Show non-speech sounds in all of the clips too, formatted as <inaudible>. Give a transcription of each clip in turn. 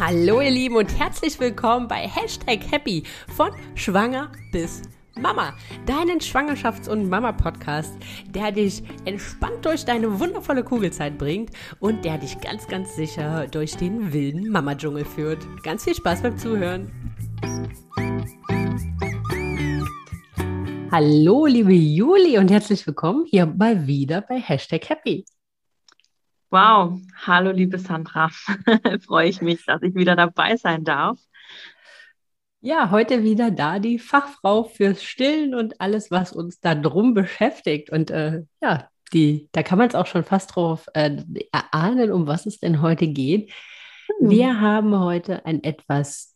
Hallo ihr Lieben und herzlich willkommen bei Hashtag Happy von Schwanger bis Mama, deinen Schwangerschafts- und Mama-Podcast, der dich entspannt durch deine wundervolle Kugelzeit bringt und der dich ganz, ganz sicher durch den wilden Mama-Dschungel führt. Ganz viel Spaß beim Zuhören. Hallo, liebe Juli und herzlich willkommen hier mal wieder bei Hashtag Happy. Wow, hallo liebe Sandra. <laughs> Freue ich mich, dass ich wieder dabei sein darf. Ja, heute wieder da die Fachfrau fürs Stillen und alles, was uns da drum beschäftigt. Und äh, ja, die, da kann man es auch schon fast drauf äh, erahnen, um was es denn heute geht. Hm. Wir haben heute ein etwas,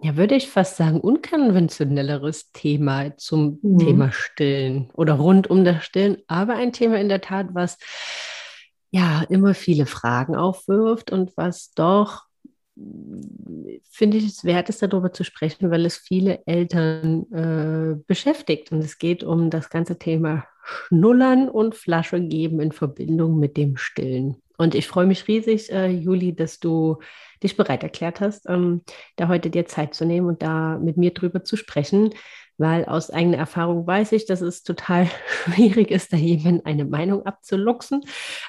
ja, würde ich fast sagen, unkonventionelleres Thema zum hm. Thema Stillen oder rund um das Stillen, aber ein Thema in der Tat, was ja immer viele Fragen aufwirft und was doch finde ich es wert ist, darüber zu sprechen, weil es viele Eltern äh, beschäftigt. Und es geht um das ganze Thema Schnullern und Flasche geben in Verbindung mit dem Stillen. Und ich freue mich riesig, äh, Juli, dass du dich bereit erklärt hast, ähm, da heute dir Zeit zu nehmen und da mit mir drüber zu sprechen, weil aus eigener Erfahrung weiß ich, dass es total <laughs> schwierig ist, da jemand eine Meinung abzuluxen,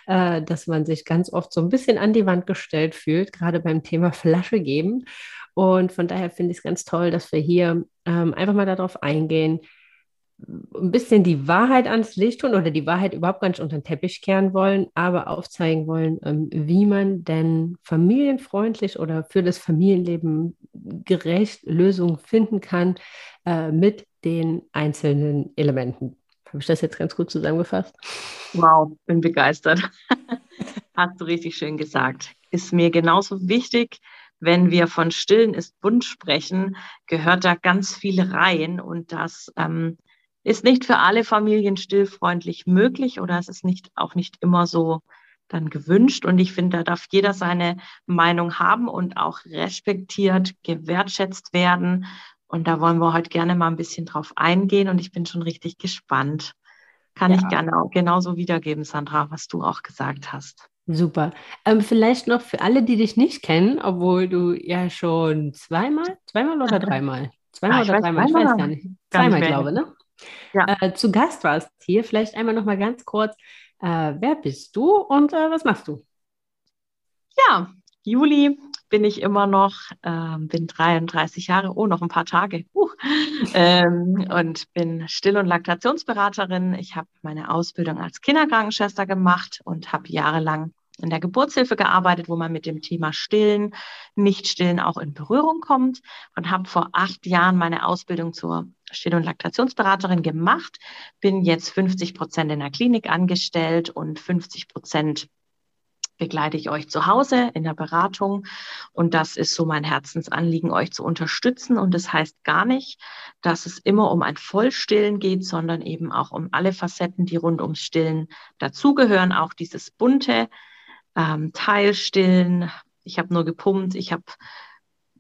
äh, dass man sich ganz oft so ein bisschen an die Wand gestellt fühlt, gerade beim Thema Flasche geben. Und von daher finde ich es ganz toll, dass wir hier ähm, einfach mal darauf eingehen, ein bisschen die Wahrheit ans Licht tun oder die Wahrheit überhaupt gar nicht unter den Teppich kehren wollen, aber aufzeigen wollen, ähm, wie man denn familienfreundlich oder für das Familienleben gerecht Lösungen finden kann äh, mit den einzelnen Elementen. Habe ich das jetzt ganz gut zusammengefasst? Wow, bin begeistert. <laughs> Hast du richtig schön gesagt. Ist mir genauso wichtig, wenn wir von Stillen ist bunt sprechen, gehört da ganz viel rein und das ähm, ist nicht für alle Familien stillfreundlich möglich oder es ist nicht, auch nicht immer so dann gewünscht. Und ich finde, da darf jeder seine Meinung haben und auch respektiert, gewertschätzt werden. Und da wollen wir heute gerne mal ein bisschen drauf eingehen und ich bin schon richtig gespannt. Kann ja. ich gerne auch genauso wiedergeben, Sandra, was du auch gesagt hast. Super. Ähm, vielleicht noch für alle, die dich nicht kennen, obwohl du ja schon zweimal, zweimal oder dreimal? Zweimal ah, oder dreimal, ich weiß gar nicht. Zweimal, glaube ich, ne? Ja. äh, zu Gast warst hier. Vielleicht einmal noch mal ganz kurz, äh, wer bist du und äh, was machst du? Ja, Juli bin ich immer noch, ähm, bin 33 Jahre, oh, noch ein paar Tage, uh, <laughs> ähm, und bin Still- und Laktationsberaterin. Ich habe meine Ausbildung als Kinderkrankenschwester gemacht und habe jahrelang in der Geburtshilfe gearbeitet, wo man mit dem Thema Stillen, Nicht-Stillen auch in Berührung kommt und habe vor acht Jahren meine Ausbildung zur Still- und Laktationsberaterin gemacht, bin jetzt 50 Prozent in der Klinik angestellt und 50 Prozent begleite ich euch zu Hause in der Beratung. Und das ist so mein Herzensanliegen, euch zu unterstützen. Und das heißt gar nicht, dass es immer um ein Vollstillen geht, sondern eben auch um alle Facetten, die rund ums Stillen dazugehören. Auch dieses bunte, ähm, Teilstillen. Ich habe nur gepumpt, ich habe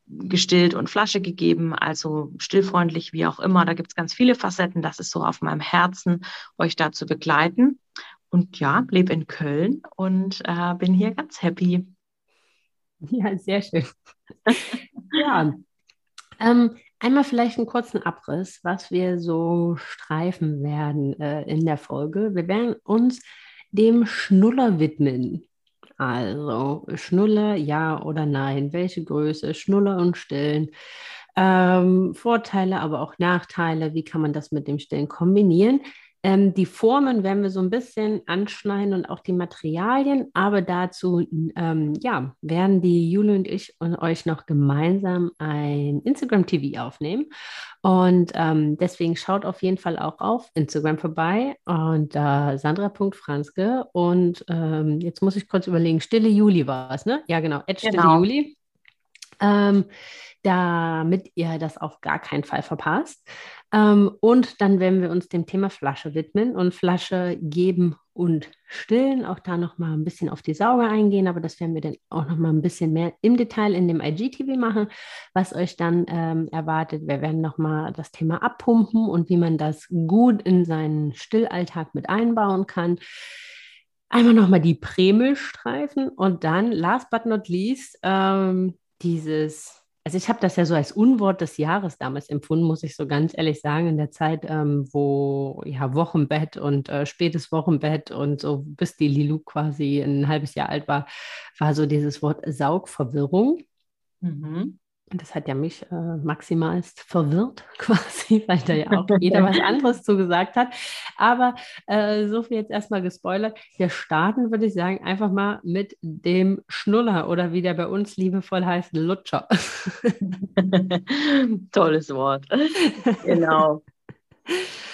gestillt und Flasche gegeben, also stillfreundlich, wie auch immer. Da gibt es ganz viele Facetten. Das ist so auf meinem Herzen, euch da zu begleiten. Und ja, lebe in Köln und äh, bin hier ganz happy. Ja, sehr schön. <laughs> ja. Ähm, einmal vielleicht einen kurzen Abriss, was wir so streifen werden äh, in der Folge. Wir werden uns dem Schnuller widmen. Also Schnuller, ja oder nein? Welche Größe? Schnuller und Stillen. Ähm, Vorteile, aber auch Nachteile. Wie kann man das mit dem Stillen kombinieren? Ähm, die Formen werden wir so ein bisschen anschneiden und auch die Materialien, aber dazu ähm, ja, werden die Jule und ich und euch noch gemeinsam ein Instagram-TV aufnehmen. Und ähm, deswegen schaut auf jeden Fall auch auf Instagram vorbei und äh, Sandra.franzke. Und ähm, jetzt muss ich kurz überlegen, Stille Juli war es, ne? Ja, genau, Stille genau. Juli. Ähm, damit ihr das auf gar keinen Fall verpasst. Ähm, und dann werden wir uns dem Thema Flasche widmen und Flasche geben und stillen. Auch da nochmal ein bisschen auf die Sauge eingehen, aber das werden wir dann auch nochmal ein bisschen mehr im Detail in dem IGTV machen, was euch dann ähm, erwartet. Wir werden nochmal das Thema abpumpen und wie man das gut in seinen Stillalltag mit einbauen kann. Einmal nochmal die Prämilchstreifen und dann, last but not least, ähm, dieses, also ich habe das ja so als Unwort des Jahres damals empfunden, muss ich so ganz ehrlich sagen, in der Zeit, ähm, wo ja Wochenbett und äh, spätes Wochenbett und so bis die Lilu quasi ein halbes Jahr alt war, war so dieses Wort Saugverwirrung. Mhm. Das hat ja mich äh, maximalst verwirrt, <laughs> quasi, weil da ja auch jeder was anderes zugesagt hat. Aber äh, so viel jetzt erstmal gespoilert. Wir starten, würde ich sagen, einfach mal mit dem Schnuller oder wie der bei uns liebevoll heißt, Lutscher. <laughs> Tolles Wort. genau. <laughs>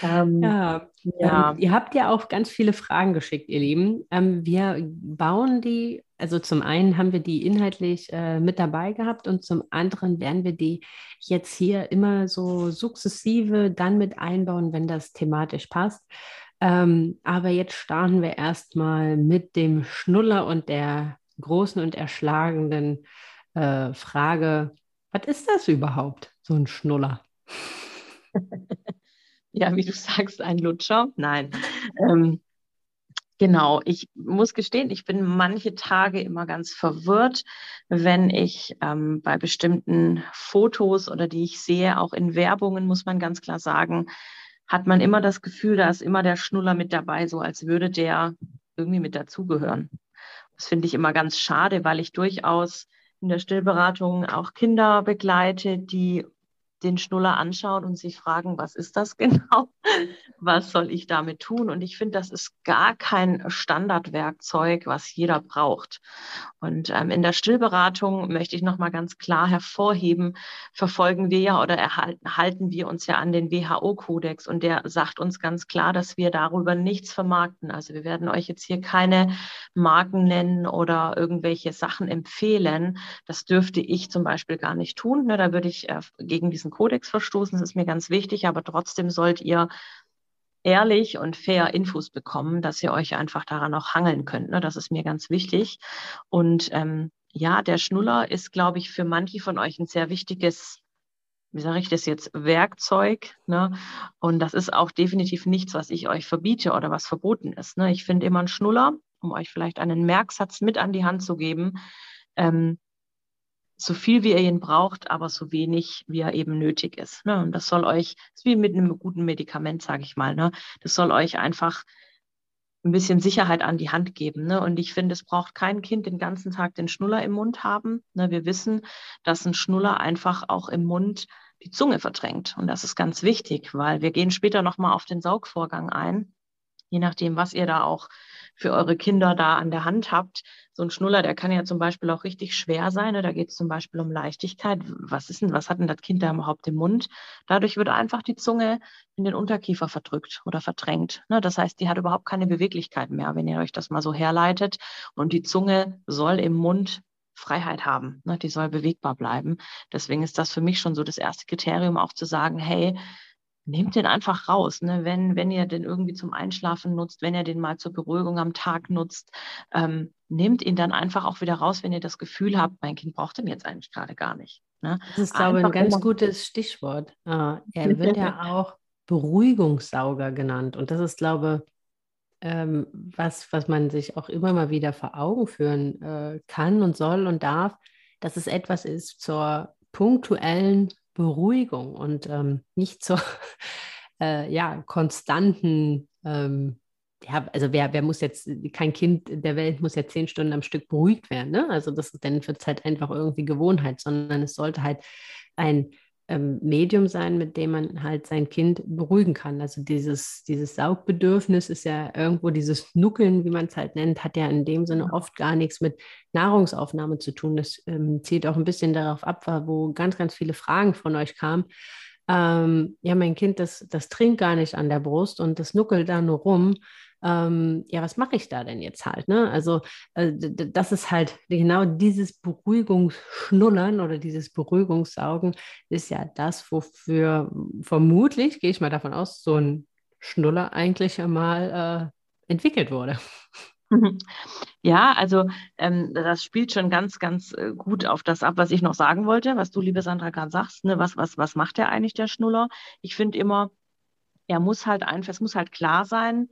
Ähm, ja, ja. Ähm, ihr habt ja auch ganz viele Fragen geschickt, ihr Lieben. Ähm, wir bauen die also zum einen haben wir die inhaltlich äh, mit dabei gehabt und zum anderen werden wir die jetzt hier immer so sukzessive dann mit einbauen, wenn das thematisch passt. Ähm, aber jetzt starten wir erstmal mit dem Schnuller und der großen und erschlagenden äh, Frage, was ist das überhaupt, so ein Schnuller? <laughs> ja, wie du sagst, ein Lutscher. Nein. Ähm, Genau, ich muss gestehen, ich bin manche Tage immer ganz verwirrt, wenn ich ähm, bei bestimmten Fotos oder die ich sehe, auch in Werbungen, muss man ganz klar sagen, hat man immer das Gefühl, da ist immer der Schnuller mit dabei, so als würde der irgendwie mit dazugehören. Das finde ich immer ganz schade, weil ich durchaus in der Stillberatung auch Kinder begleite, die den Schnuller anschauen und sich fragen, was ist das <laughs> genau? Was soll ich damit tun? Und ich finde, das ist gar kein Standardwerkzeug, was jeder braucht. Und ähm, in der Stillberatung möchte ich nochmal ganz klar hervorheben, verfolgen wir ja oder erhalten, halten wir uns ja an den WHO-Kodex und der sagt uns ganz klar, dass wir darüber nichts vermarkten. Also wir werden euch jetzt hier keine Marken nennen oder irgendwelche Sachen empfehlen. Das dürfte ich zum Beispiel gar nicht tun. Ne? Da würde ich äh, gegen diesen diesen Kodex verstoßen. Das ist mir ganz wichtig, aber trotzdem sollt ihr ehrlich und fair Infos bekommen, dass ihr euch einfach daran auch hangeln könnt. Ne? Das ist mir ganz wichtig. Und ähm, ja, der Schnuller ist, glaube ich, für manche von euch ein sehr wichtiges, wie sage ich das jetzt, Werkzeug. Ne? Und das ist auch definitiv nichts, was ich euch verbiete oder was verboten ist. Ne? Ich finde immer einen Schnuller, um euch vielleicht einen Merksatz mit an die Hand zu geben. Ähm, so viel wie ihr ihn braucht, aber so wenig wie er eben nötig ist. Ne? Und das soll euch, ist wie mit einem guten Medikament, sage ich mal, ne? das soll euch einfach ein bisschen Sicherheit an die Hand geben. Ne? Und ich finde, es braucht kein Kind den ganzen Tag den Schnuller im Mund haben. Ne? Wir wissen, dass ein Schnuller einfach auch im Mund die Zunge verdrängt. Und das ist ganz wichtig, weil wir gehen später nochmal auf den Saugvorgang ein. Je nachdem, was ihr da auch für eure Kinder da an der Hand habt. So ein Schnuller, der kann ja zum Beispiel auch richtig schwer sein. Ne? Da geht es zum Beispiel um Leichtigkeit. Was ist denn, was hat denn das Kind da überhaupt im Mund? Dadurch wird einfach die Zunge in den Unterkiefer verdrückt oder verdrängt. Ne? Das heißt, die hat überhaupt keine Beweglichkeit mehr, wenn ihr euch das mal so herleitet. Und die Zunge soll im Mund Freiheit haben. Ne? Die soll bewegbar bleiben. Deswegen ist das für mich schon so das erste Kriterium, auch zu sagen, hey, nehmt den einfach raus. Ne? Wenn, wenn ihr den irgendwie zum Einschlafen nutzt, wenn ihr den mal zur Beruhigung am Tag nutzt, ähm, nehmt ihn dann einfach auch wieder raus, wenn ihr das Gefühl habt, mein Kind braucht den jetzt eigentlich gerade gar nicht. Ne? Das ist, glaube ich, ein ganz gutes Stichwort. Uh, er <laughs> wird ja auch Beruhigungssauger genannt. Und das ist, glaube ich, ähm, was, was man sich auch immer mal wieder vor Augen führen äh, kann und soll und darf, dass es etwas ist zur punktuellen Beruhigung und ähm, nicht zur <laughs> äh, ja, konstanten, ähm, ja, also wer, wer muss jetzt, kein Kind der Welt muss ja zehn Stunden am Stück beruhigt werden, ne? Also das ist, dann wird es halt einfach irgendwie Gewohnheit, sondern es sollte halt ein ähm, Medium sein, mit dem man halt sein Kind beruhigen kann. Also dieses, dieses Saugbedürfnis ist ja irgendwo dieses Nuckeln, wie man es halt nennt, hat ja in dem Sinne oft gar nichts mit Nahrungsaufnahme zu tun. Das ähm, zielt auch ein bisschen darauf ab, wo ganz, ganz viele Fragen von euch kamen. Ähm, ja, mein Kind, das, das trinkt gar nicht an der Brust und das nuckelt da nur rum ähm, ja, was mache ich da denn jetzt halt? Ne? Also äh, das ist halt genau dieses Beruhigungsschnullern oder dieses Beruhigungssaugen ist ja das, wofür vermutlich, gehe ich mal davon aus, so ein Schnuller eigentlich einmal äh, entwickelt wurde. Ja, also ähm, das spielt schon ganz, ganz äh, gut auf das ab, was ich noch sagen wollte, was du, liebe Sandra, gerade sagst. Ne? Was, was, was macht der eigentlich, der Schnuller? Ich finde immer, er muss halt einfach, es muss halt klar sein,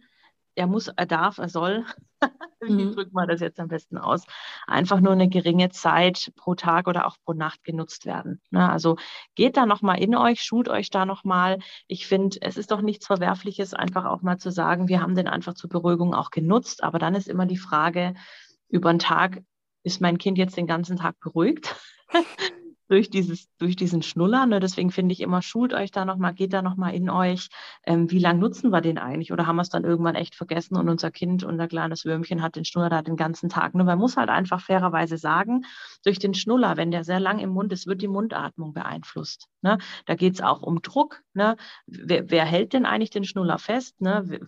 er muss, er darf, er soll <laughs> Wie mhm. drückt man das jetzt am besten aus? Einfach nur eine geringe Zeit pro Tag oder auch pro Nacht genutzt werden. Ne? Also geht da nochmal in euch, schult euch da nochmal. Ich finde, es ist doch nichts Verwerfliches, einfach auch mal zu sagen, wir haben den einfach zur Beruhigung auch genutzt. Aber dann ist immer die Frage, über den Tag, ist mein Kind jetzt den ganzen Tag beruhigt? <laughs> durch dieses, durch diesen Schnuller. Ne? Deswegen finde ich immer, schult euch da nochmal, geht da nochmal in euch. Ähm, wie lange nutzen wir den eigentlich? Oder haben wir es dann irgendwann echt vergessen und unser Kind, unser kleines Würmchen hat den Schnuller da den ganzen Tag. Ne? Man muss halt einfach fairerweise sagen, durch den Schnuller, wenn der sehr lang im Mund ist, wird die Mundatmung beeinflusst. Ne? Da geht es auch um Druck. Ne? Wer, wer hält denn eigentlich den Schnuller fest? Ne?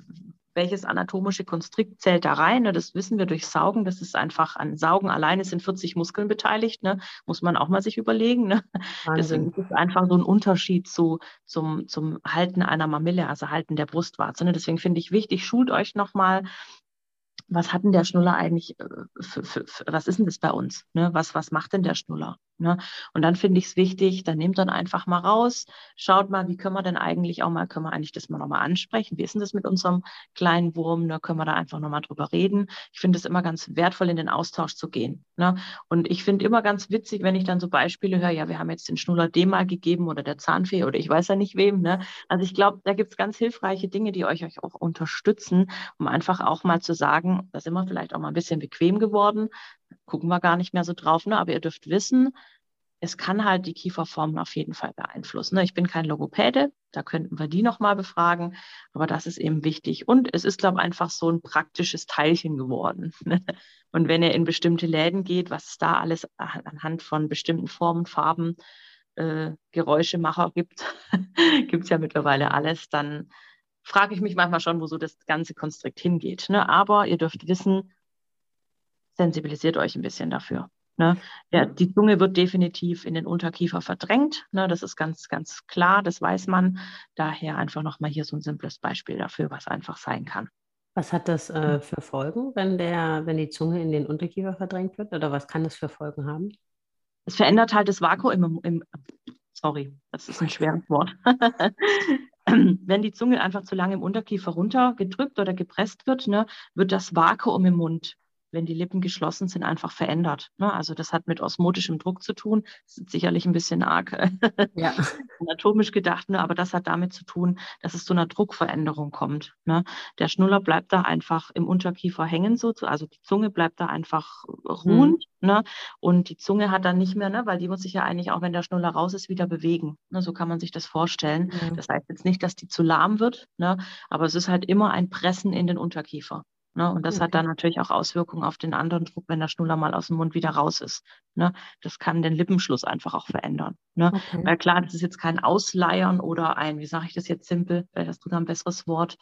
Welches anatomische Konstrikt zählt da rein. Ne? Das wissen wir durch Saugen. Das ist einfach an Saugen alleine sind 40 Muskeln beteiligt. Ne? Muss man auch mal sich überlegen. Ne? Deswegen ist es einfach so ein Unterschied zu, zum, zum Halten einer Mamille, also Halten der Brustwarze. Ne? Deswegen finde ich wichtig, schult euch nochmal was hat denn der Schnuller eigentlich, äh, für, für, für, was ist denn das bei uns? Ne? Was, was macht denn der Schnuller? Ne? Und dann finde ich es wichtig, dann nehmt dann einfach mal raus, schaut mal, wie können wir denn eigentlich auch mal, können wir eigentlich das mal nochmal ansprechen? Wie ist denn das mit unserem kleinen Wurm? Ne? Können wir da einfach nochmal drüber reden? Ich finde es immer ganz wertvoll, in den Austausch zu gehen. Ne? Und ich finde immer ganz witzig, wenn ich dann so Beispiele höre, ja, wir haben jetzt den Schnuller dem mal gegeben oder der Zahnfee oder ich weiß ja nicht wem. Ne? Also ich glaube, da gibt es ganz hilfreiche Dinge, die euch, euch auch unterstützen, um einfach auch mal zu sagen, da sind wir vielleicht auch mal ein bisschen bequem geworden, gucken wir gar nicht mehr so drauf, ne? aber ihr dürft wissen, es kann halt die Kieferformen auf jeden Fall beeinflussen. Ne? Ich bin kein Logopäde, da könnten wir die nochmal befragen, aber das ist eben wichtig. Und es ist, glaube ich, einfach so ein praktisches Teilchen geworden. Ne? Und wenn ihr in bestimmte Läden geht, was es da alles anhand von bestimmten Formen, Farben, äh, Geräuschemacher gibt, <laughs> gibt es ja mittlerweile alles, dann frage ich mich manchmal schon, wo so das ganze Konstrukt hingeht. Ne? Aber ihr dürft wissen, sensibilisiert euch ein bisschen dafür. Ne? Ja, die Zunge wird definitiv in den Unterkiefer verdrängt. Ne? Das ist ganz, ganz klar, das weiß man. Daher einfach nochmal hier so ein simples Beispiel dafür, was einfach sein kann. Was hat das äh, für Folgen, wenn, der, wenn die Zunge in den Unterkiefer verdrängt wird? Oder was kann das für Folgen haben? Es verändert halt das Vakuum im, im sorry, das ist ein schweres Wort. <laughs> wenn die Zunge einfach zu lange im Unterkiefer runtergedrückt oder gepresst wird, ne, wird das Vakuum im Mund wenn die Lippen geschlossen sind, einfach verändert. Ne? Also das hat mit osmotischem Druck zu tun. Das ist sicherlich ein bisschen arg ja. <laughs> anatomisch gedacht, ne? aber das hat damit zu tun, dass es zu einer Druckveränderung kommt. Ne? Der Schnuller bleibt da einfach im Unterkiefer hängen, so, also die Zunge bleibt da einfach ruhend. Mhm. Ne? Und die Zunge hat dann nicht mehr, ne? weil die muss sich ja eigentlich auch, wenn der Schnuller raus ist, wieder bewegen. Ne? So kann man sich das vorstellen. Mhm. Das heißt jetzt nicht, dass die zu lahm wird, ne? aber es ist halt immer ein Pressen in den Unterkiefer. Ne? Und das okay. hat dann natürlich auch Auswirkungen auf den anderen Druck, wenn der Schnuller mal aus dem Mund wieder raus ist. Ne? Das kann den Lippenschluss einfach auch verändern. Ne? Okay. Weil klar, das ist jetzt kein Ausleiern oder ein, wie sage ich das jetzt simpel, vielleicht hast du da ein besseres Wort,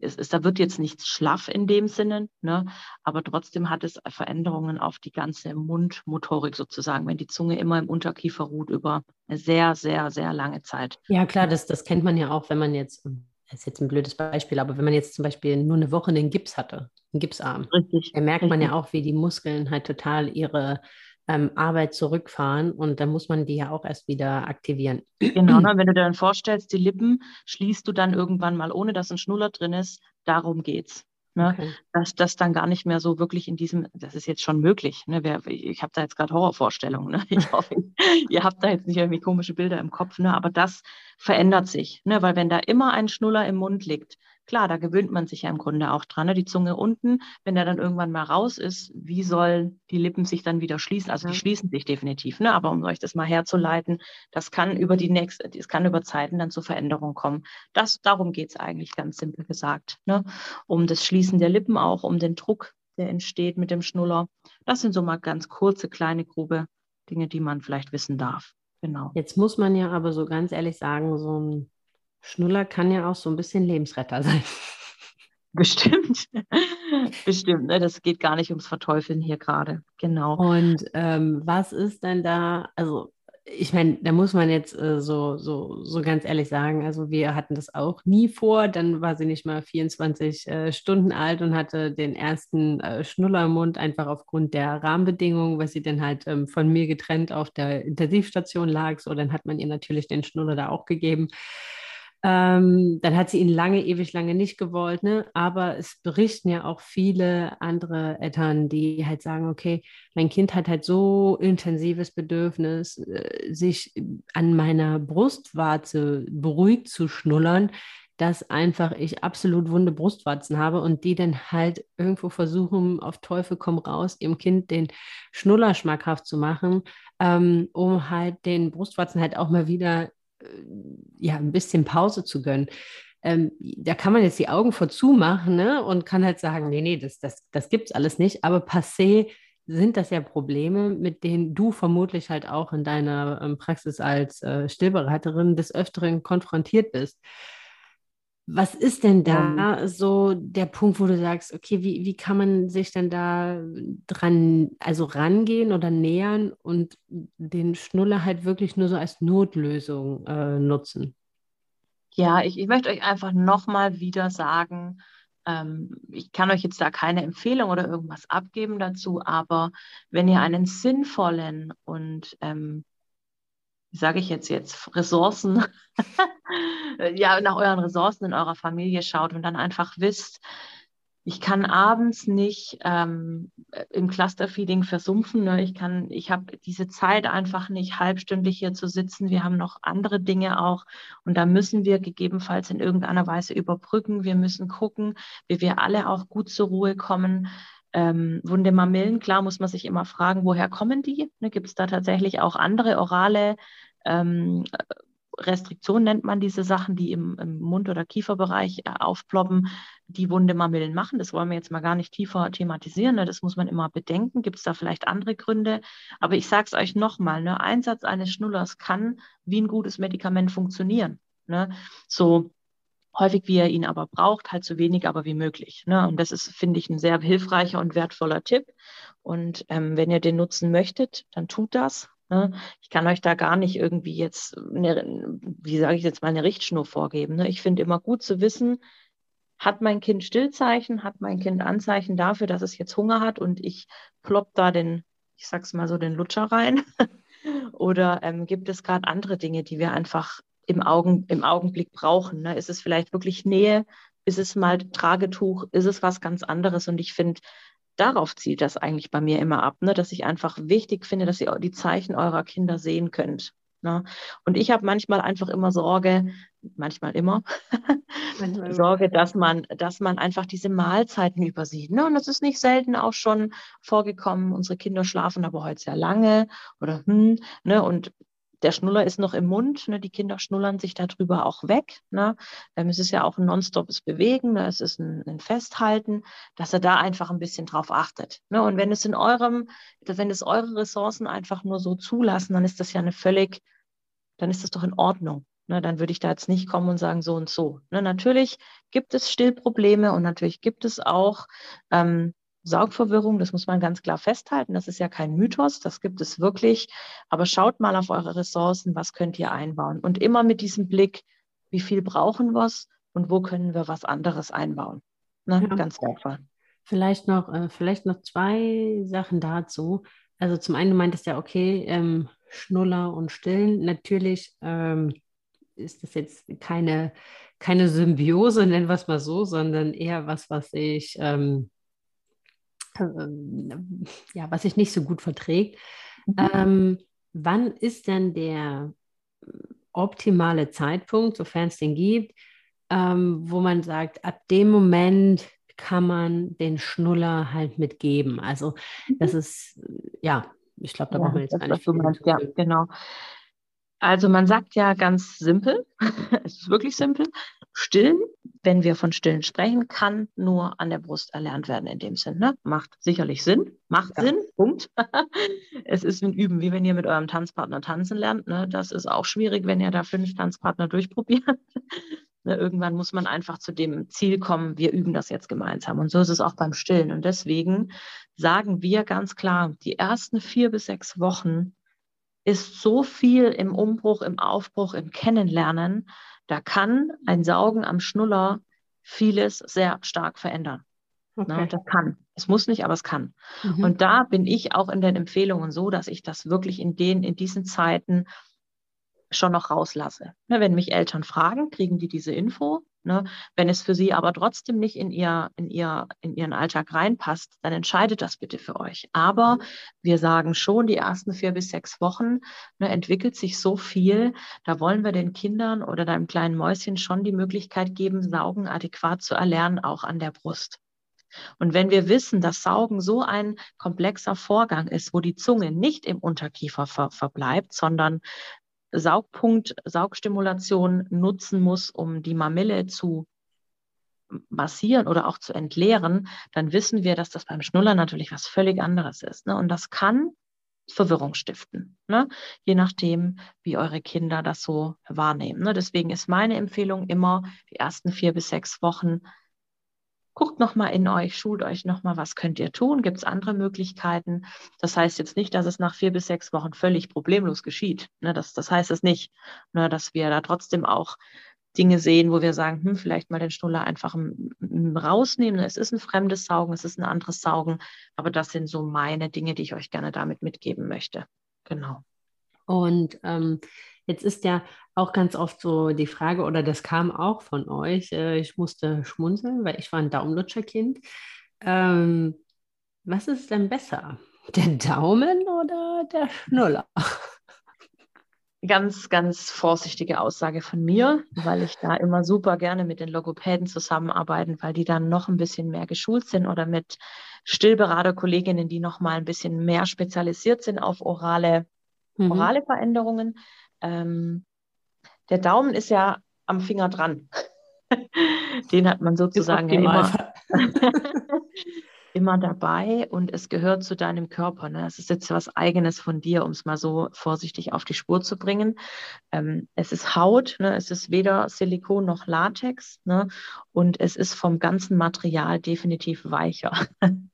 es ist, da wird jetzt nichts schlaff in dem Sinne, ne? aber trotzdem hat es Veränderungen auf die ganze Mundmotorik sozusagen, wenn die Zunge immer im Unterkiefer ruht über eine sehr, sehr, sehr lange Zeit. Ja, klar, das, das kennt man ja auch, wenn man jetzt das ist jetzt ein blödes Beispiel, aber wenn man jetzt zum Beispiel nur eine Woche einen Gips hatte, einen Gipsarm, Richtig. dann merkt man ja auch, wie die Muskeln halt total ihre ähm, Arbeit zurückfahren und dann muss man die ja auch erst wieder aktivieren. Genau, ne? <clears throat> wenn du dir dann vorstellst, die Lippen schließt du dann irgendwann mal, ohne dass ein Schnuller drin ist, darum geht's. Ne? Okay. Dass das dann gar nicht mehr so wirklich in diesem, das ist jetzt schon möglich. Ne? Wer, ich habe da jetzt gerade Horrorvorstellungen. Ne? <laughs> Ich hoffe, ihr habt da jetzt nicht irgendwie komische Bilder im Kopf, ne? aber das verändert sich. Ne? Weil wenn da immer ein Schnuller im Mund liegt, Klar, da gewöhnt man sich ja im Grunde auch dran. Ne? Die Zunge unten, wenn der dann irgendwann mal raus ist, wie sollen die Lippen sich dann wieder schließen? Also ja. die schließen sich definitiv, ne? aber um euch das mal herzuleiten, das kann über die nächste, es kann über Zeiten dann zu Veränderungen kommen. Das, darum geht es eigentlich ganz simpel gesagt. Ne? Um das Schließen der Lippen auch, um den Druck, der entsteht mit dem Schnuller. Das sind so mal ganz kurze, kleine, grobe Dinge, die man vielleicht wissen darf. Genau. Jetzt muss man ja aber so ganz ehrlich sagen, so ein Schnuller kann ja auch so ein bisschen Lebensretter sein. <laughs> Bestimmt. <laughs> Bestimmt. Ne? Das geht gar nicht ums Verteufeln hier gerade. Genau. Und ähm, was ist denn da, also ich meine, da muss man jetzt äh, so, so, so ganz ehrlich sagen, also wir hatten das auch nie vor. Dann war sie nicht mal 24 äh, Stunden alt und hatte den ersten äh, Schnuller im Mund, einfach aufgrund der Rahmenbedingungen, weil sie dann halt ähm, von mir getrennt auf der Intensivstation lag. So, dann hat man ihr natürlich den Schnuller da auch gegeben. Ähm, dann hat sie ihn lange, ewig lange nicht gewollt, ne? Aber es berichten ja auch viele andere Eltern, die halt sagen, okay, mein Kind hat halt so intensives Bedürfnis, äh, sich an meiner Brustwarze beruhigt zu schnullern, dass einfach ich absolut wunde Brustwarzen habe und die dann halt irgendwo versuchen, auf Teufel komm raus, ihrem Kind den Schnuller schmackhaft zu machen, ähm, um halt den Brustwarzen halt auch mal wieder ja, ein bisschen Pause zu gönnen. Ähm, da kann man jetzt die Augen vor zumachen ne? und kann halt sagen, nee, nee, das, das, das gibt es alles nicht. Aber passé sind das ja Probleme, mit denen du vermutlich halt auch in deiner ähm, Praxis als äh, Stillberaterin des Öfteren konfrontiert bist. Was ist denn da ja. so der Punkt, wo du sagst, okay, wie, wie kann man sich denn da dran, also rangehen oder nähern und den Schnuller halt wirklich nur so als Notlösung äh, nutzen? Ja, ich, ich möchte euch einfach nochmal wieder sagen, ähm, ich kann euch jetzt da keine Empfehlung oder irgendwas abgeben dazu, aber wenn ihr einen sinnvollen und ähm, wie sage ich jetzt jetzt, Ressourcen, <laughs> ja, nach euren Ressourcen in eurer Familie schaut und dann einfach wisst, ich kann abends nicht ähm, im Clusterfeeding versumpfen. Ne? Ich kann, ich habe diese Zeit einfach nicht halbstündlich hier zu sitzen. Wir haben noch andere Dinge auch und da müssen wir gegebenenfalls in irgendeiner Weise überbrücken. Wir müssen gucken, wie wir alle auch gut zur Ruhe kommen. Ähm, Wunde Mamillen, klar muss man sich immer fragen, woher kommen die? Ne, Gibt es da tatsächlich auch andere orale ähm, Restriktion nennt man diese Sachen, die im, im Mund- oder Kieferbereich äh, aufploppen, die wunde Mamillen machen. Das wollen wir jetzt mal gar nicht tiefer thematisieren. Ne? Das muss man immer bedenken. Gibt es da vielleicht andere Gründe? Aber ich sage es euch nochmal, ne? Einsatz eines Schnullers kann wie ein gutes Medikament funktionieren. Ne? So häufig, wie ihr ihn aber braucht, halt so wenig aber wie möglich. Ne? Und das ist, finde ich, ein sehr hilfreicher und wertvoller Tipp. Und ähm, wenn ihr den nutzen möchtet, dann tut das. Ne? Ich kann euch da gar nicht irgendwie jetzt, eine, wie sage ich jetzt mal, eine Richtschnur vorgeben. Ne? Ich finde immer gut zu wissen, hat mein Kind Stillzeichen, hat mein Kind Anzeichen dafür, dass es jetzt Hunger hat und ich plopp da den, ich sag's mal so, den Lutscher rein? <laughs> Oder ähm, gibt es gerade andere Dinge, die wir einfach im, Augen, im Augenblick brauchen? Ne? Ist es vielleicht wirklich Nähe? Ist es mal Tragetuch? Ist es was ganz anderes? Und ich finde, darauf zielt das eigentlich bei mir immer ab, ne? dass ich einfach wichtig finde, dass ihr die Zeichen eurer Kinder sehen könnt. Ne? Und ich habe manchmal einfach immer Sorge, manchmal immer, <laughs> manchmal Sorge, dass man, dass man einfach diese Mahlzeiten übersieht. Ne? Und das ist nicht selten auch schon vorgekommen. Unsere Kinder schlafen aber heute sehr lange oder hm, ne? Und der Schnuller ist noch im Mund, ne? die Kinder schnullern sich darüber auch weg. Ne? Ähm, es ist ja auch ein nonstopes Bewegen, ne? es ist ein, ein, Festhalten, dass er da einfach ein bisschen drauf achtet. Ne? Und wenn es in eurem, wenn es eure Ressourcen einfach nur so zulassen, dann ist das ja eine völlig, dann ist das doch in Ordnung. Ne? Dann würde ich da jetzt nicht kommen und sagen, so und so. Ne? Natürlich gibt es Stillprobleme und natürlich gibt es auch ähm, Saugverwirrung, das muss man ganz klar festhalten. Das ist ja kein Mythos, das gibt es wirklich. Aber schaut mal auf eure Ressourcen, was könnt ihr einbauen? Und immer mit diesem Blick, wie viel brauchen wir und wo können wir was anderes einbauen? Ne? Ja. Ganz wertvoll. Vielleicht noch, äh, vielleicht noch zwei Sachen dazu. Also zum einen, du meintest ja, okay, ähm, Schnuller und Stillen. Natürlich ähm, ist das jetzt keine, keine Symbiose, nennen wir es mal so, sondern eher was, was ich ähm, ja, was sich nicht so gut verträgt. Mhm. Ähm, wann ist denn der optimale Zeitpunkt, sofern es den gibt, ähm, wo man sagt, ab dem Moment kann man den Schnuller halt mitgeben. Also das mhm. ist, ja, ich glaube, da ja, brauchen wir jetzt eigentlich. Meinst, ja, genau. Also man sagt ja ganz simpel, <laughs> es ist wirklich simpel, stillen, wenn wir von stillen sprechen, kann nur an der Brust erlernt werden in dem Sinn. Ne? Macht sicherlich Sinn, macht ja. Sinn, Punkt. <laughs> es ist ein Üben, wie wenn ihr mit eurem Tanzpartner tanzen lernt. Ne? Das ist auch schwierig, wenn ihr da fünf Tanzpartner durchprobiert. <laughs> ne? Irgendwann muss man einfach zu dem Ziel kommen, wir üben das jetzt gemeinsam. Und so ist es auch beim Stillen. Und deswegen sagen wir ganz klar, die ersten vier bis sechs Wochen ist so viel im Umbruch, im Aufbruch, im Kennenlernen. Da kann ein Saugen am Schnuller vieles sehr stark verändern. Ne, okay. Ne, das kann. Es muss nicht, aber es kann. Mhm. Und da bin ich auch in den Empfehlungen so, dass ich das wirklich in den, in diesen Zeiten schon noch rauslasse. Ne, wenn mich Eltern fragen, kriegen die diese Info. Ne? Wenn es für sie aber trotzdem nicht in, ihr, in, ihr, in ihren Alltag reinpasst, dann entscheidet das bitte für euch. Aber wir sagen schon, die ersten vier bis sechs Wochen ne, entwickelt sich so viel, da wollen wir den Kindern oder deinem kleinen Mäuschen schon die Möglichkeit geben, Saugen adäquat zu erlernen, auch an der Brust. Und wenn wir wissen, dass Saugen so ein komplexer Vorgang ist, wo die Zunge nicht im Unterkiefer ver verbleibt, sondern Saugpunkt, Saugstimulation nutzen muss, um die Mamille zu massieren oder auch zu entleeren, dann wissen wir, dass das beim Schnullern natürlich was völlig anderes ist. Ne? Und das kann Verwirrung stiften, ne? je nachdem, wie eure Kinder das so wahrnehmen. Ne? Deswegen ist meine Empfehlung immer, die ersten vier bis sechs Wochen guckt nochmal in euch, schult euch nochmal, was könnt ihr tun, gibt es andere Möglichkeiten. Das heißt jetzt nicht, dass es nach vier bis sechs Wochen völlig problemlos geschieht. Ne, das, das heißt es nicht, ne, dass wir da trotzdem auch Dinge sehen, wo wir sagen, hm, vielleicht mal den Schnuller einfach rausnehmen. Es ist ein fremdes Saugen, es ist ein anderes Saugen, aber das sind so meine Dinge, die ich euch gerne damit mitgeben möchte. Genau. Und ähm, jetzt ist ja auch ganz oft so die Frage, oder das kam auch von euch, äh, ich musste schmunzeln, weil ich war ein Daumenlutscherkind. Ähm, was ist denn besser? <laughs> Der Daumen oder der Schnuller? Ganz, ganz vorsichtige Aussage von mir, weil ich da immer super gerne mit den Logopäden zusammenarbeite, weil die dann noch ein bisschen mehr geschult sind oder mit Stillberaterkolleginnen, die noch mal ein bisschen mehr spezialisiert sind auf orale, mhm. orale Veränderungen. Ähm, der Daumen ist ja am Finger dran. <laughs> Den hat man sozusagen ja immer, <laughs> immer dabei und es gehört zu deinem Körper. Ne? Es ist jetzt was Eigenes von dir, um es mal so vorsichtig auf die Spur zu bringen. Ähm, es ist Haut, ne? es ist weder Silikon noch Latex ne? und es ist vom ganzen Material definitiv weicher. <laughs>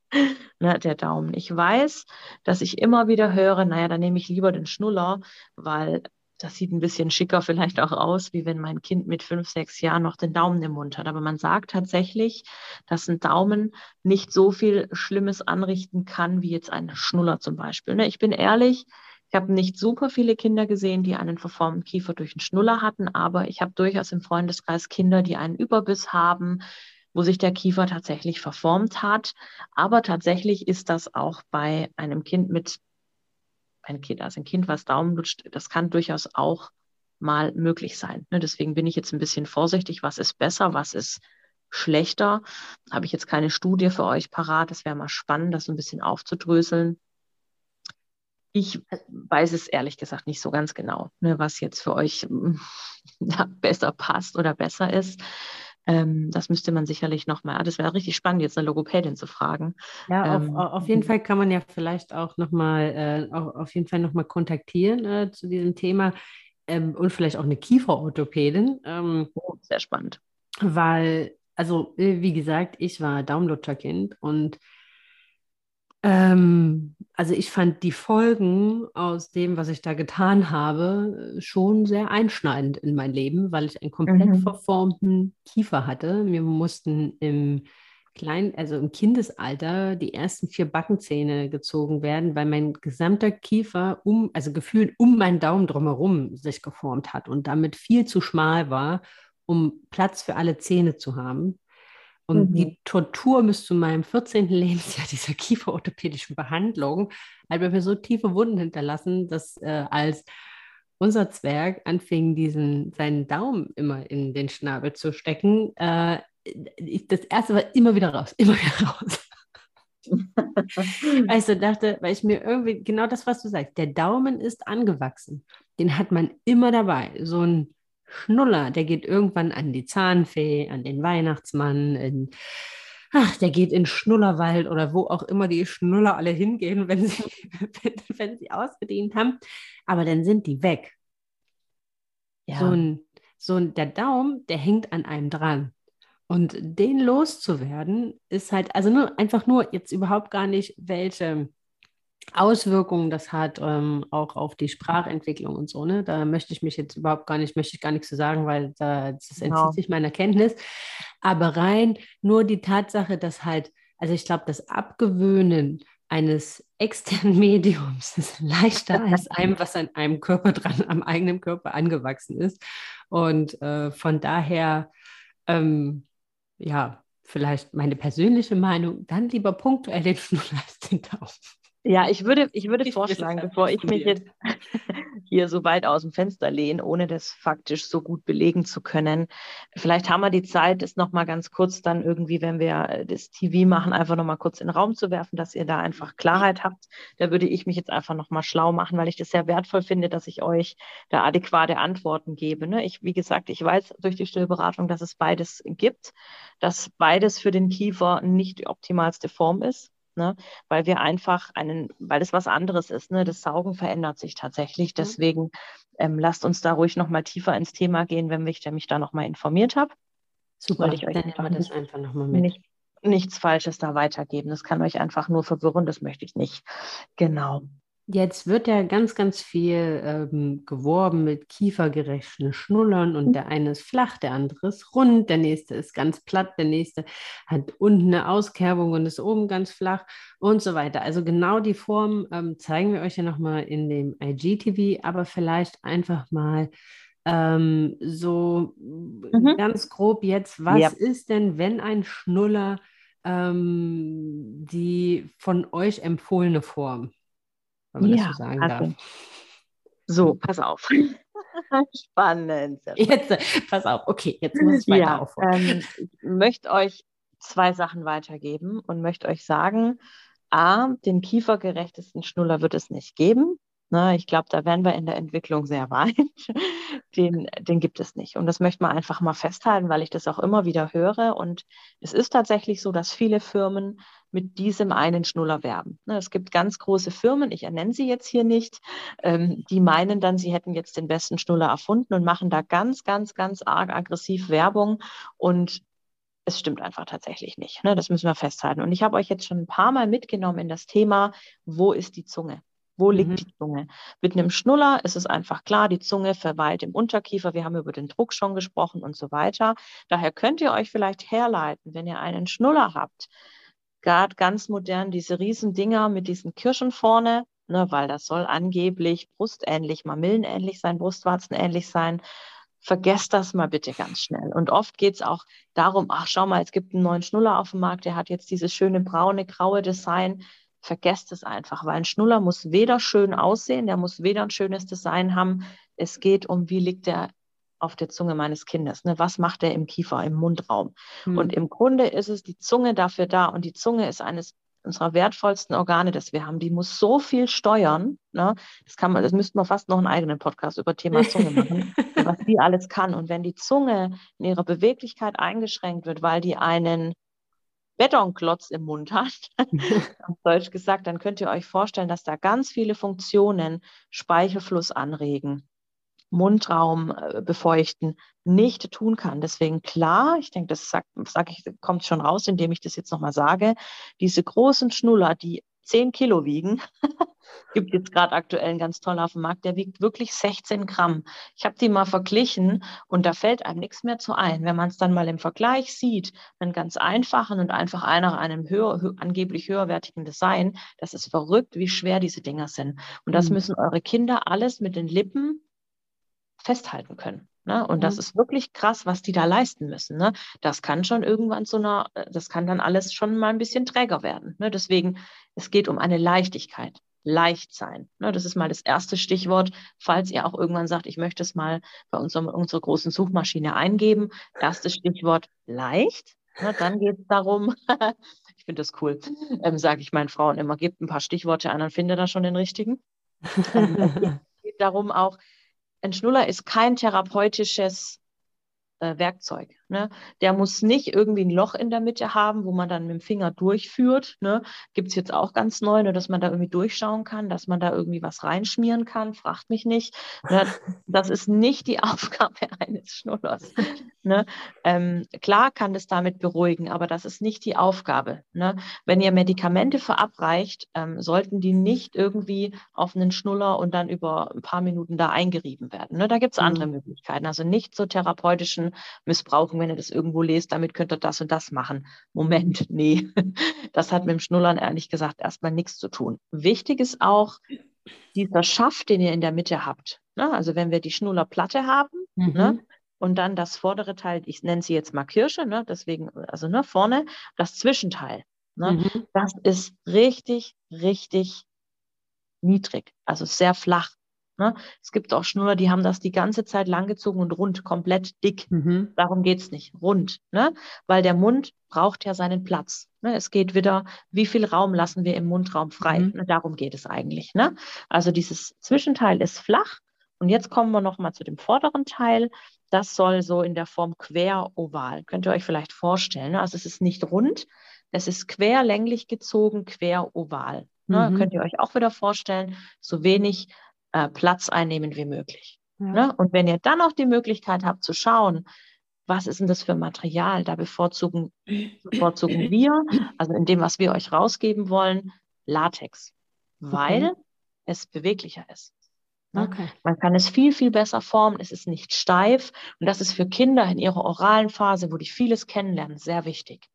ne, der Daumen. Ich weiß, dass ich immer wieder höre, naja, dann nehme ich lieber den Schnuller, weil das sieht ein bisschen schicker vielleicht auch aus, wie wenn mein Kind mit fünf, sechs Jahren noch den Daumen im Mund hat. Aber man sagt tatsächlich, dass ein Daumen nicht so viel Schlimmes anrichten kann, wie jetzt ein Schnuller zum Beispiel. Ne? Ich bin ehrlich, ich habe nicht super viele Kinder gesehen, die einen verformten Kiefer durch einen Schnuller hatten, aber ich habe durchaus im Freundeskreis Kinder, die einen Überbiss haben, wo sich der Kiefer tatsächlich verformt hat. Aber tatsächlich ist das auch bei einem Kind mit ein Kind, also ein Kind, was Daumen lutscht, das kann durchaus auch mal möglich sein. Ne? Deswegen bin ich jetzt ein bisschen vorsichtig, was ist besser, was ist schlechter. Habe ich jetzt keine Studie für euch parat. Das wäre mal spannend, das so ein bisschen aufzudröseln. Ich weiß es ehrlich gesagt nicht so ganz genau, ne, was jetzt für euch <laughs> besser passt oder besser ist. Ähm, das müsste man sicherlich nochmal, das wäre richtig spannend, jetzt eine Logopädin zu fragen. Ja, ähm, auf, auf, jeden Fall kann man ja vielleicht auch nochmal, äh, auf jeden Fall nochmal kontaktieren äh, zu diesem Thema ähm, und vielleicht auch eine Kieferorthopädin. Ähm, oh, sehr spannend. Weil, also äh, wie gesagt, ich war Daumenlutscherkind und ähm, also ich fand die Folgen aus dem, was ich da getan habe, schon sehr einschneidend in mein Leben, weil ich einen komplett mhm. verformten Kiefer hatte. Wir mussten im kleinen, also im Kindesalter die ersten vier Backenzähne gezogen werden, weil mein gesamter Kiefer um, also gefühlt um meinen Daumen drumherum sich geformt hat und damit viel zu schmal war, um Platz für alle Zähne zu haben. Und mhm. die Tortur bis zu meinem 14. Lebensjahr dieser kieferorthopädischen Behandlung hat bei mir so tiefe Wunden hinterlassen, dass äh, als unser Zwerg anfing, diesen, seinen Daumen immer in den Schnabel zu stecken, äh, das erste war immer wieder raus, <laughs> immer wieder raus. weil ich so dachte, weil ich mir irgendwie, genau das, was du sagst, der Daumen ist angewachsen. Den hat man immer dabei. So ein Schnuller, der geht irgendwann an die Zahnfee, an den Weihnachtsmann, in, ach, der geht in Schnullerwald oder wo auch immer die Schnuller alle hingehen, <laughs> wenn sie, wenn, wenn sie ausgedient haben. Aber dann sind die weg. Ja. So, ein, so ein, der Daumen, der hängt an einem dran. Und den loszuwerden, ist halt, also nur, einfach nur jetzt überhaupt gar nicht, welche Auswirkungen das hat, ähm, auch auf die Sprachentwicklung und so. Ne? Da möchte ich mich jetzt überhaupt gar nicht, möchte ich gar nichts zu sagen, weil da, das genau. entzieht sich meiner Kenntnis. Aber rein nur die Tatsache, dass halt, also ich glaube, das Abgewöhnen eines externen <laughs> Mediums ist leichter als einem, was an einem Körper dran, am eigenen Körper angewachsen ist. Und äh, von daher, ähm, ja, vielleicht meine persönliche Meinung, dann lieber punktuell den <laughs> Schnuller als den Daumen. Ja, ich würde, ich würde ich vorschlagen, bevor ich mich jetzt <laughs> hier so weit aus dem Fenster lehne, ohne das faktisch so gut belegen zu können, vielleicht haben wir die Zeit, das nochmal ganz kurz dann irgendwie, wenn wir äh, das TV machen, einfach nochmal kurz in den Raum zu werfen, dass ihr da einfach Klarheit habt. Da würde ich mich jetzt einfach nochmal schlau machen, weil ich das sehr wertvoll finde, dass ich euch da adäquate Antworten gebe. Ne? Ich, wie gesagt, ich weiß durch die Stillberatung, dass es beides gibt, dass beides für den Kiefer nicht die optimalste Form ist ne? weil wir einfach einen, weil es was anderes ist. Ne? Das Saugen verändert sich tatsächlich. Mhm. Deswegen ähm, lasst uns da ruhig nochmal tiefer ins Thema gehen, wenn ich mich da nochmal informiert habe. Super, weil ich euch dann nehmen wir das einfach nochmal mit. Nicht, nichts Falsches da weitergeben. Das kann euch einfach nur verwirren, das möchte ich nicht. Genau. Jetzt wird ja ganz, ganz viel ähm, geworben mit kiefergerechten Schnullern und mhm. der eine ist flach, der andere ist rund, der nächste ist ganz platt, der nächste hat unten eine Auskerbung und ist oben ganz flach und so weiter. Also genau die Form ähm, zeigen wir euch ja nochmal in dem IGTV, aber vielleicht einfach mal ähm, so mhm. ganz grob jetzt, was ja. ist denn, wenn ein Schnuller ähm, die von euch empfohlene Form wenn man ja, das so sagen darf. So, pass auf. <laughs> Spannend. Jetzt, pass auf, okay, jetzt muss ich weiter ja, aufholen. Ähm, ich möchte euch zwei Sachen weitergeben und möchte euch sagen, A, den kiefergerechtesten Schnuller wird es nicht geben. Ne, ich glaube, da wären wir in der Entwicklung sehr weit. <laughs> Den, den gibt es nicht. Und das möchte man einfach mal festhalten, weil ich das auch immer wieder höre. Und es ist tatsächlich so, dass viele Firmen mit diesem einen Schnuller werben. Ne, es gibt ganz große Firmen, ich ernenne sie jetzt hier nicht, ähm, die meinen dann, sie hätten jetzt den besten Schnuller erfunden und machen da ganz, ganz, ganz arg aggressiv Werbung. Und es stimmt einfach tatsächlich nicht. Ne? Das müssen wir festhalten. Und ich habe euch jetzt schon ein paar Mal mitgenommen in das Thema, wo ist die Zunge? Wo liegt mhm. die Zunge? Mit einem Schnuller ist es einfach klar, die Zunge verweilt im Unterkiefer. Wir haben über den Druck schon gesprochen und so weiter. Daher könnt ihr euch vielleicht herleiten, wenn ihr einen Schnuller habt, gerade ganz modern diese riesen Dinger mit diesen Kirschen vorne, ne, weil das soll angeblich brustähnlich, mamillenähnlich sein, brustwarzenähnlich sein. Vergesst das mal bitte ganz schnell. Und oft geht es auch darum, ach schau mal, es gibt einen neuen Schnuller auf dem Markt, der hat jetzt dieses schöne braune, graue Design vergesst es einfach, weil ein Schnuller muss weder schön aussehen, der muss weder ein schönes Design haben. Es geht um, wie liegt der auf der Zunge meines Kindes? Ne? Was macht er im Kiefer, im Mundraum? Hm. Und im Grunde ist es die Zunge dafür da. Und die Zunge ist eines unserer wertvollsten Organe, das wir haben. Die muss so viel steuern. Ne? Das kann man, das müssten wir fast noch einen eigenen Podcast über Thema Zunge machen, <laughs> was die alles kann. Und wenn die Zunge in ihrer Beweglichkeit eingeschränkt wird, weil die einen Betonklotz im Mund hat, <laughs> auf Deutsch gesagt, dann könnt ihr euch vorstellen, dass da ganz viele Funktionen Speichelfluss anregen, Mundraum äh, befeuchten, nicht tun kann. Deswegen klar, ich denke, das sag, sag ich, kommt schon raus, indem ich das jetzt nochmal sage, diese großen Schnuller, die 10 Kilo wiegen, <laughs> gibt jetzt gerade aktuell ein ganz toller auf dem Markt, der wiegt wirklich 16 Gramm. Ich habe die mal verglichen und da fällt einem nichts mehr zu ein. Wenn man es dann mal im Vergleich sieht, einen ganz einfachen und einfach einer einem höher, hö angeblich höherwertigen Design, das ist verrückt, wie schwer diese Dinger sind. Und das mhm. müssen eure Kinder alles mit den Lippen festhalten können. Ne? Und mhm. das ist wirklich krass, was die da leisten müssen. Ne? Das kann schon irgendwann so einer, das kann dann alles schon mal ein bisschen träger werden. Ne? Deswegen, es geht um eine Leichtigkeit leicht sein. Ne, das ist mal das erste Stichwort, falls ihr auch irgendwann sagt, ich möchte es mal bei unserem, unserer großen Suchmaschine eingeben. Erstes Stichwort leicht. Ne, dann geht es darum, <laughs> ich finde das cool, ähm, sage ich meinen Frauen immer, gebt ein paar Stichworte an, dann findet ihr schon den richtigen. <laughs> Ähm, es geht darum auch, ein Schnuller ist kein therapeutisches äh, Werkzeug. Ne? Der muss nicht irgendwie ein Loch in der Mitte haben, wo man dann mit dem Finger durchführt. Ne? Gibt es jetzt auch ganz neu, ne, dass man da irgendwie durchschauen kann, dass man da irgendwie was reinschmieren kann. Fragt mich nicht. Ne? Das ist nicht die <laughs> Aufgabe eines Schnullers. Ne? Ähm, klar kann das damit beruhigen, aber das ist nicht die Aufgabe. Ne? Wenn ihr Medikamente verabreicht, ähm, sollten die nicht irgendwie auf einen Schnuller und dann über ein paar Minuten da eingerieben werden. Ne? Da gibt es mhm. andere Möglichkeiten. Also nicht zur therapeutischen Missbrauchung, wenn ihr das irgendwo lest, damit könnt ihr das und das machen. Moment, <laughs> nee. Das hat mit dem Schnullern ehrlich gesagt erstmal nichts zu tun. Wichtig ist auch dieser Schaft, den ihr in der Mitte habt. Ne? Also wenn wir die Schnullerplatte haben, mhm. ne? und dann das vordere Teil, ich nenne sie jetzt mal Kirsche, ne, deswegen, also ne, vorne, das Zwischenteil. Ne, mhm. Das ist richtig, richtig niedrig, also sehr flach. Ne? Es gibt auch Schnuller, die haben das die ganze Zeit langgezogen und rund, komplett dick. Mhm. Darum geht's nicht. Rund. Ne? Weil der Mund braucht ja seinen Platz. Ne? Es geht wieder, wie viel Raum lassen wir im Mundraum frei? Mhm. Ne? Darum geht es eigentlich. Ne? Also dieses Zwischenteil ist flach. Und jetzt kommen wir noch mal zu dem vorderen Teil. Das soll so in der Form queroval. Könnt ihr euch vielleicht vorstellen. Ne? Also es ist nicht rund, es ist querlänglich gezogen, queroval. Ne? Mhm. Könnt ihr euch auch wieder vorstellen, so wenig äh, Platz einnehmen wie möglich. Ja. Ne? Und wenn ihr dann noch die Möglichkeit habt zu schauen, was ist denn das für Material? Da bevorzugen, bevorzugen <laughs> wir, also in dem, was wir euch rausgeben wollen, Latex, weil okay. es beweglicher ist. Ne? Okay. Man kann es viel, viel besser formen. Es ist nicht steif. Und das ist für Kinder in ihrer oralen Phase, wo die vieles kennenlernen, sehr wichtig.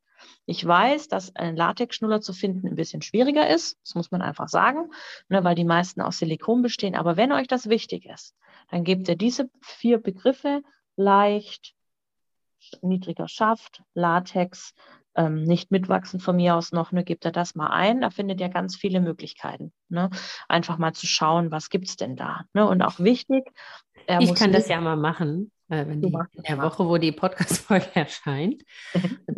Ich weiß, dass ein Latexschnuller zu finden ein bisschen schwieriger ist. Das muss man einfach sagen, ne, weil die meisten aus Silikon bestehen. Aber wenn euch das wichtig ist, dann gebt ihr diese vier Begriffe leicht, niedriger Schaft, Latex, ähm, nicht mitwachsen von mir aus noch, ne, gebt er das mal ein. Da findet ihr ganz viele Möglichkeiten. Ne? Einfach mal zu schauen, was gibt es denn da. Ne? Und auch wichtig. ich kann das ja mal machen. Äh, wenn die, in der Woche, wo die Podcast-Folge <laughs> erscheint,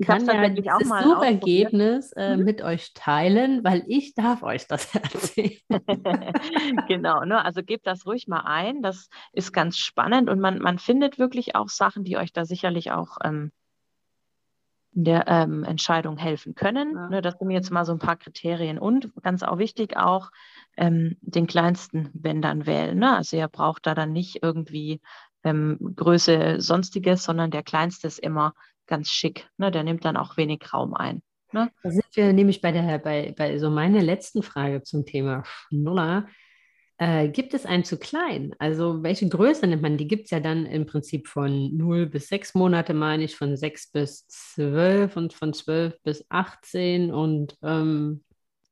kann ja dieses Suchergebnis äh, mhm. mit euch teilen, weil ich darf euch das <laughs> erzählen. <laughs> genau, ne? also gebt das ruhig mal ein. Das ist ganz spannend und man, man findet wirklich auch Sachen, die euch da sicherlich auch ähm, in der ähm, Entscheidung helfen können. Ja. Ne, das sind jetzt mal so ein paar Kriterien. Und ganz auch wichtig auch, ähm, den kleinsten, dann wählen. Ne? Also ihr braucht da dann nicht irgendwie ähm, Größe sonstiges, sondern der kleinste ist immer ganz schick. Ne? Der nimmt dann auch wenig Raum ein. Ne? Da sind wir nämlich bei der, bei, bei so meiner letzten Frage zum Thema Schnuller. Äh, gibt es einen zu klein? Also welche Größe nimmt man? Die gibt es ja dann im Prinzip von 0 bis 6 Monate, meine ich, von 6 bis 12 und von 12 bis 18 und ähm,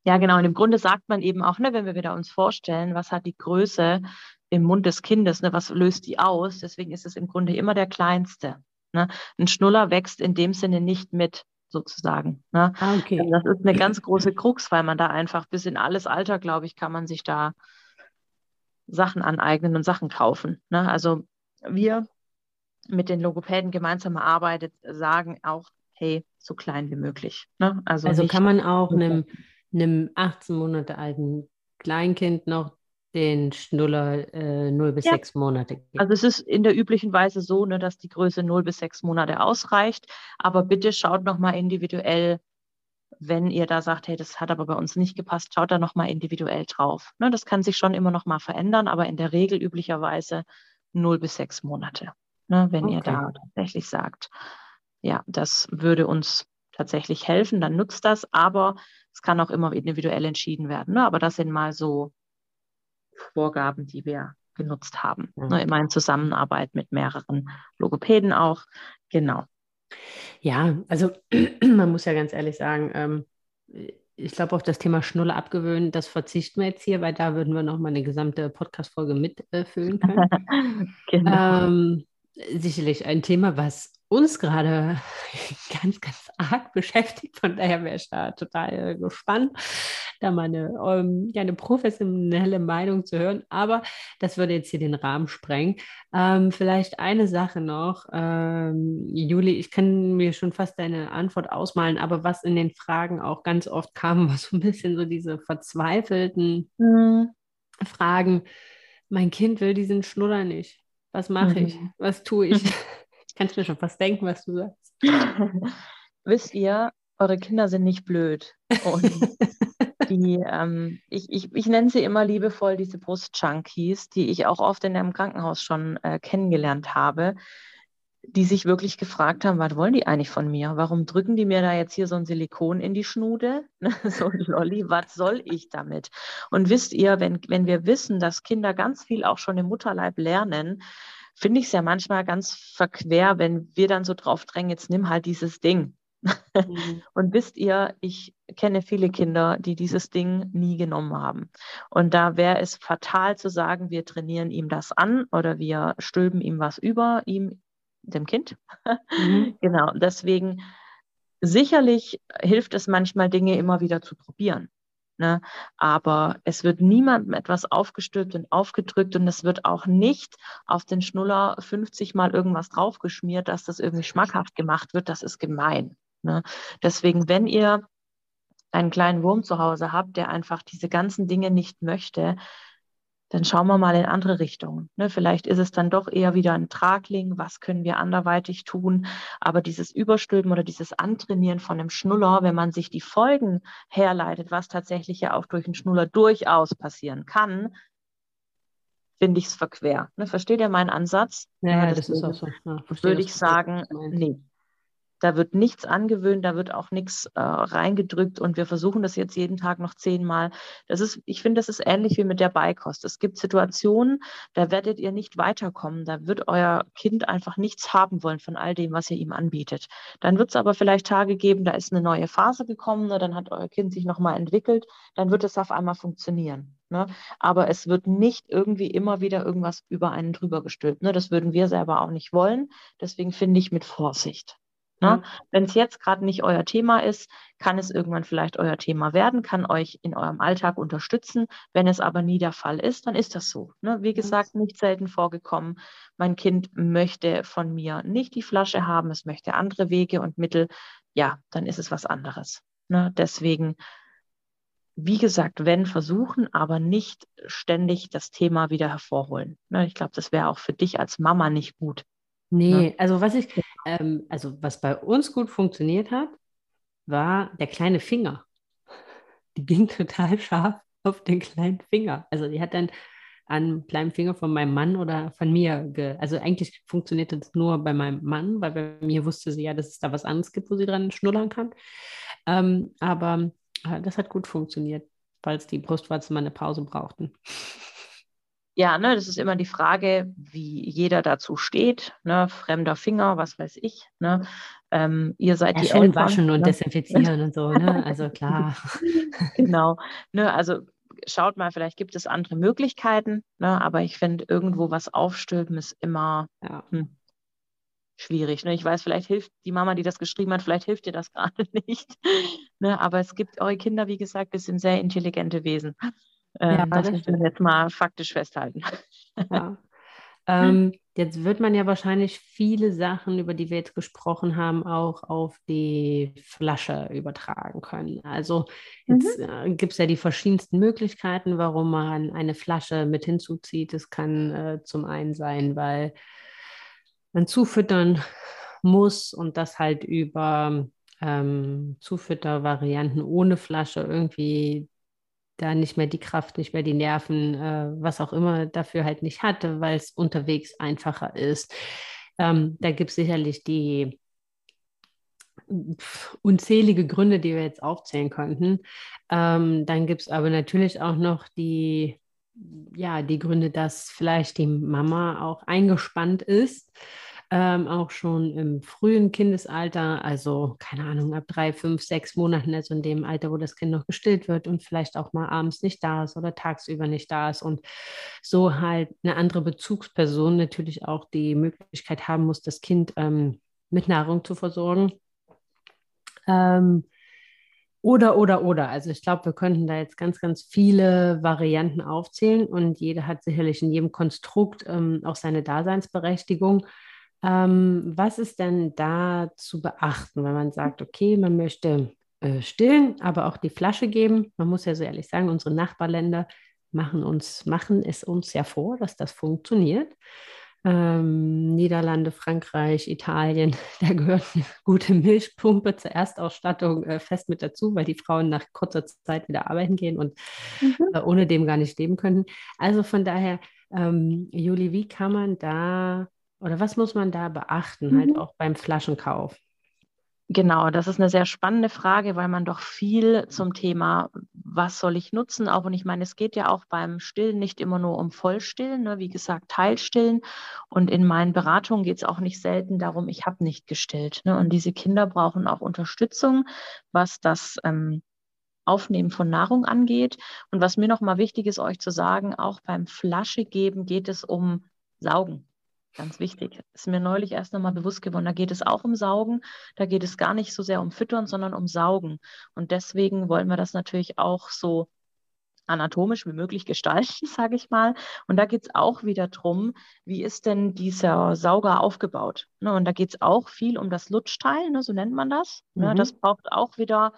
ja, genau. Und im Grunde sagt man eben auch, ne, wenn wir wieder uns vorstellen, was hat die Größe im Mund des Kindes, ne, was löst die aus? Deswegen ist es im Grunde immer der kleinste. Ne? Ein Schnuller wächst in dem Sinne nicht mit, sozusagen. Ne? Ah, okay. Das ist eine ganz große Krux, weil man da einfach bis in alles Alter, glaube ich, kann man sich da Sachen aneignen und Sachen kaufen. Ne? Also wir mit den Logopäden gemeinsam erarbeitet, sagen auch, hey, so klein wie möglich. Ne? Also, also kann man auch einem, einem 18 Monate alten Kleinkind noch den Schnuller äh, 0 bis ja. 6 Monate geben. Also es ist in der üblichen Weise so, ne, dass die Größe 0 bis 6 Monate ausreicht. Aber bitte schaut nochmal individuell wenn ihr da sagt, hey, das hat aber bei uns nicht gepasst, schaut da nochmal individuell drauf. Ne, das kann sich schon immer noch mal verändern, aber in der Regel üblicherweise 0 bis 6 Monate. Ne, wenn okay. ihr da tatsächlich sagt, ja, das würde uns tatsächlich helfen, dann nutzt das, aber es kann auch immer individuell entschieden werden. Ne? Aber das sind mal so Vorgaben, die wir genutzt haben. Mhm. Ne? Immer in Zusammenarbeit mit mehreren Logopäden auch. Genau. Ja, also <clears throat> man muss ja ganz ehrlich sagen, ähm, ich glaube auch das Thema Schnuller abgewöhnen, das verzichten wir jetzt hier, weil da würden wir nochmal eine gesamte Podcast-Folge mitfüllen äh, können. <laughs> genau. ähm, sicherlich ein Thema, was uns gerade <laughs> ganz, ganz arg <laughs> beschäftigt. Von daher wäre ich da total gespannt, da mal eine, ähm, ja, eine professionelle Meinung zu hören. Aber das würde jetzt hier den Rahmen sprengen. Ähm, vielleicht eine Sache noch. Ähm, Juli, ich kann mir schon fast deine Antwort ausmalen, aber was in den Fragen auch ganz oft kam, <laughs> war so ein bisschen so diese verzweifelten mhm. Fragen. Mein Kind will diesen Schnuller nicht. Was mache ich? Mhm. Was tue ich? Kann mir schon fast denken, was du sagst. <laughs> Wisst ihr, eure Kinder sind nicht blöd. Und <laughs> die, ähm, ich, ich, ich nenne sie immer liebevoll diese Brust-Junkies, die ich auch oft in einem Krankenhaus schon äh, kennengelernt habe. die sich wirklich gefragt haben, was wollen die eigentlich von mir? Warum drücken die mir da jetzt hier so ein Silikon in die Schnude? <laughs> so ein Lolli, was soll ich damit? Und wisst ihr, wenn, wenn wir wissen, dass Kinder ganz viel auch schon im Mutterleib lernen, finde ich es ja manchmal ganz verquer, wenn wir dann so drauf drängen, jetzt nimm halt dieses Ding. Mhm. <laughs> Und wisst ihr, ich kenne viele Kinder, die dieses Ding nie genommen haben. Und da wäre es fatal zu sagen, wir trainieren ihm das an oder wir stülpen ihm was über, ihm, dem Kind. Mhm. <laughs> genau, deswegen sicherlich hilft es manchmal, Dinge immer wieder zu probieren. Ne? Aber es wird niemandem etwas aufgestülpt und aufgedrückt und es wird auch nicht auf den Schnuller 50 Mal irgendwas draufgeschmiert, dass das irgendwie schmackhaft gemacht wird. Das ist gemein. Ne? Deswegen, wenn ihr einen kleinen Wurm zu Hause habt, der einfach diese ganzen Dinge nicht möchte, dann schauen wir mal in andere Richtungen. Ne? Vielleicht ist es dann doch eher wieder ein Tragling, was können wir anderweitig tun. Aber dieses Überstülpen oder dieses Antrainieren von einem Schnuller, wenn man sich die Folgen herleitet, was tatsächlich ja auch durch einen Schnuller durchaus passieren kann, finde ich es verquer. Ne? Versteht ihr meinen Ansatz? Ja, das, das ist auch so. Ja, würde ich sagen, nee, da wird nichts angewöhnt, da wird auch nichts äh, reingedrückt und wir versuchen das jetzt jeden Tag noch zehnmal. Das ist, ich finde, das ist ähnlich wie mit der Beikost. Es gibt Situationen, da werdet ihr nicht weiterkommen. Da wird euer Kind einfach nichts haben wollen von all dem, was ihr ihm anbietet. Dann wird es aber vielleicht Tage geben, da ist eine neue Phase gekommen, ne, dann hat euer Kind sich nochmal entwickelt, dann wird es auf einmal funktionieren. Ne? Aber es wird nicht irgendwie immer wieder irgendwas über einen drüber gestülpt. Ne? Das würden wir selber auch nicht wollen. Deswegen finde ich mit Vorsicht. Ne? Mhm. Wenn es jetzt gerade nicht euer Thema ist, kann es irgendwann vielleicht euer Thema werden, kann euch in eurem Alltag unterstützen. Wenn es aber nie der Fall ist, dann ist das so. Ne? Wie gesagt, nicht selten vorgekommen. Mein Kind möchte von mir nicht die Flasche haben, es möchte andere Wege und Mittel. Ja, dann ist es was anderes. Ne? Deswegen, wie gesagt, wenn versuchen, aber nicht ständig das Thema wieder hervorholen. Ne? Ich glaube, das wäre auch für dich als Mama nicht gut. Nee, ne? also was ich, ähm, also was bei uns gut funktioniert hat, war der kleine Finger. Die ging <laughs> total scharf auf den kleinen Finger. Also die hat dann an kleinen Finger von meinem Mann oder von mir, also eigentlich funktionierte das nur bei meinem Mann, weil bei mir wusste sie ja, dass es da was anderes gibt, wo sie dran schnullern kann. Ähm, aber äh, das hat gut funktioniert, falls die Brustwarzen mal eine Pause brauchten ja, ne, das ist immer die Frage, wie jeder dazu steht. Ne, fremder Finger, was weiß ich. Ne, ähm, ihr seid ja, die schön Eltern, waschen und ne? desinfizieren und so. Ne? <laughs> Also klar. genau. Ne, also schaut mal, vielleicht gibt es andere Möglichkeiten. Ne, aber ich finde, irgendwo was aufstülpen ist immer ja. hm, schwierig. Ne? Ich weiß, vielleicht hilft die Mama, die das geschrieben hat, vielleicht hilft dir das <laughs> gerade nicht. ne? Aber es gibt eure Kinder, wie gesagt, das sind sehr intelligente Wesen. Ähm, ja, das müssen wir jetzt mal faktisch festhalten. <laughs> Ja. Ähm, jetzt wird man ja wahrscheinlich viele Sachen, über die wir jetzt gesprochen haben, auch auf die Flasche übertragen können. Also jetzt mhm. äh, gibt es ja die verschiedensten Möglichkeiten, warum man eine Flasche mit hinzuzieht. Es kann äh, zum einen sein, weil man zufüttern muss und das halt über ähm, Zufüttervarianten ohne Flasche irgendwie da nicht mehr die Kraft, nicht mehr die Nerven, äh, was auch immer dafür halt nicht hatte, weil es unterwegs einfacher ist. Ähm, da gibt es sicherlich die unzählige Gründe, die wir jetzt aufzählen könnten. Ähm, dann gibt es aber natürlich auch noch die, ja, die Gründe, dass vielleicht die Mama auch eingespannt ist ähm, auch schon im frühen Kindesalter, also keine Ahnung, ab drei, fünf, sechs Monaten, also in dem Alter, wo das Kind noch gestillt wird und vielleicht auch mal abends nicht da ist oder tagsüber nicht da ist und so halt eine andere Bezugsperson natürlich auch die Möglichkeit haben muss, das Kind ähm, mit Nahrung zu versorgen. Ähm, oder, oder, oder. Also ich glaube, wir könnten da jetzt ganz, ganz viele Varianten aufzählen und jeder hat sicherlich in jedem Konstrukt ähm, auch seine Daseinsberechtigung. Ähm, was ist denn da zu beachten, wenn man sagt, okay, man möchte äh, stillen, aber auch die Flasche geben? Man muss ja so ehrlich sagen, unsere Nachbarländer machen, uns, machen es uns ja vor, dass das funktioniert. Ähm, Niederlande, Frankreich, Italien, <laughs> da gehört eine gute Milchpumpe zur Erstausstattung äh, fest mit dazu, weil die Frauen nach kurzer Zeit wieder arbeiten gehen und mhm. äh, ohne dem gar nicht leben können. Also von daher, ähm, Juli, wie kann man da Oder was muss man da beachten, halt mhm. halt auch beim Flaschenkauf? Genau, das ist eine sehr spannende Frage, weil man doch viel zum Thema, was soll ich nutzen, auch und ich meine, es geht ja auch beim Stillen nicht immer nur um Vollstillen, ne? wie gesagt, Teilstillen. Und in meinen Beratungen geht es auch nicht selten darum, ich habe nicht gestillt. Ne? Und diese Kinder brauchen auch Unterstützung, was das ähm, Aufnehmen von Nahrung angeht. Und was mir nochmal wichtig ist, euch zu sagen, auch beim Flasche geben geht es um Saugen. Ganz wichtig. Ist mir neulich erst nochmal bewusst geworden. Da geht es auch um Saugen. Da geht es gar nicht so sehr um Füttern, sondern um Saugen. Und deswegen wollen wir das natürlich auch so anatomisch wie möglich gestalten, <laughs> sage ich mal. Und da geht es auch wieder darum, wie ist denn dieser Sauger aufgebaut? Ne, und da geht es auch viel um das Lutschteil, ne, so nennt man das. Ne, mhm. Das braucht auch wieder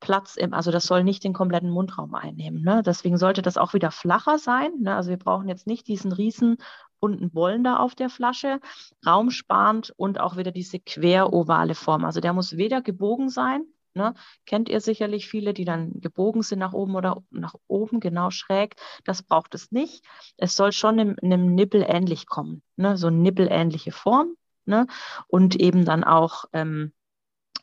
Platz im, also das soll nicht den kompletten Mundraum einnehmen. Ne? Deswegen sollte das auch wieder flacher sein. Ne? Also wir brauchen jetzt nicht diesen riesen bunten Bollen da auf der Flasche, raumsparend und auch wieder diese querovale Form. Also der muss weder gebogen sein, ne? kennt ihr sicherlich viele, die dann gebogen sind nach oben oder nach oben, genau schräg. Das braucht es nicht. Es soll schon einem, Nippel ähnlich kommen, ne? so eine nippelähnliche Form ne? und eben dann auch ähm,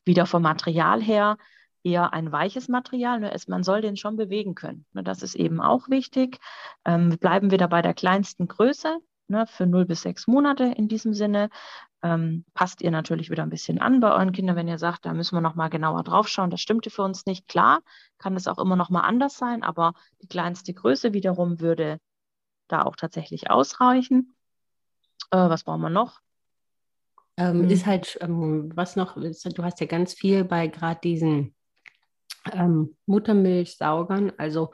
wieder vom Material her eher ein weiches Material. Nur ist, man soll den schon bewegen können. Ne? Das ist eben auch wichtig. Ähm, bleiben wir da bei der kleinsten Größe ne, für 0 bis 6 Monate in diesem Sinne. Ähm, passt ihr natürlich wieder ein bisschen an bei euren Kindern, wenn ihr sagt, da müssen wir nochmal genauer drauf schauen, das stimmte für uns nicht. Klar, kann es auch immer nochmal anders sein, aber die kleinste Größe wiederum würde da auch tatsächlich ausreichen. Äh, was brauchen wir noch? Ähm, hm. Ist halt, ähm, was noch, ist, du hast ja ganz viel bei gerade diesen ähm, Muttermilchsaugern, also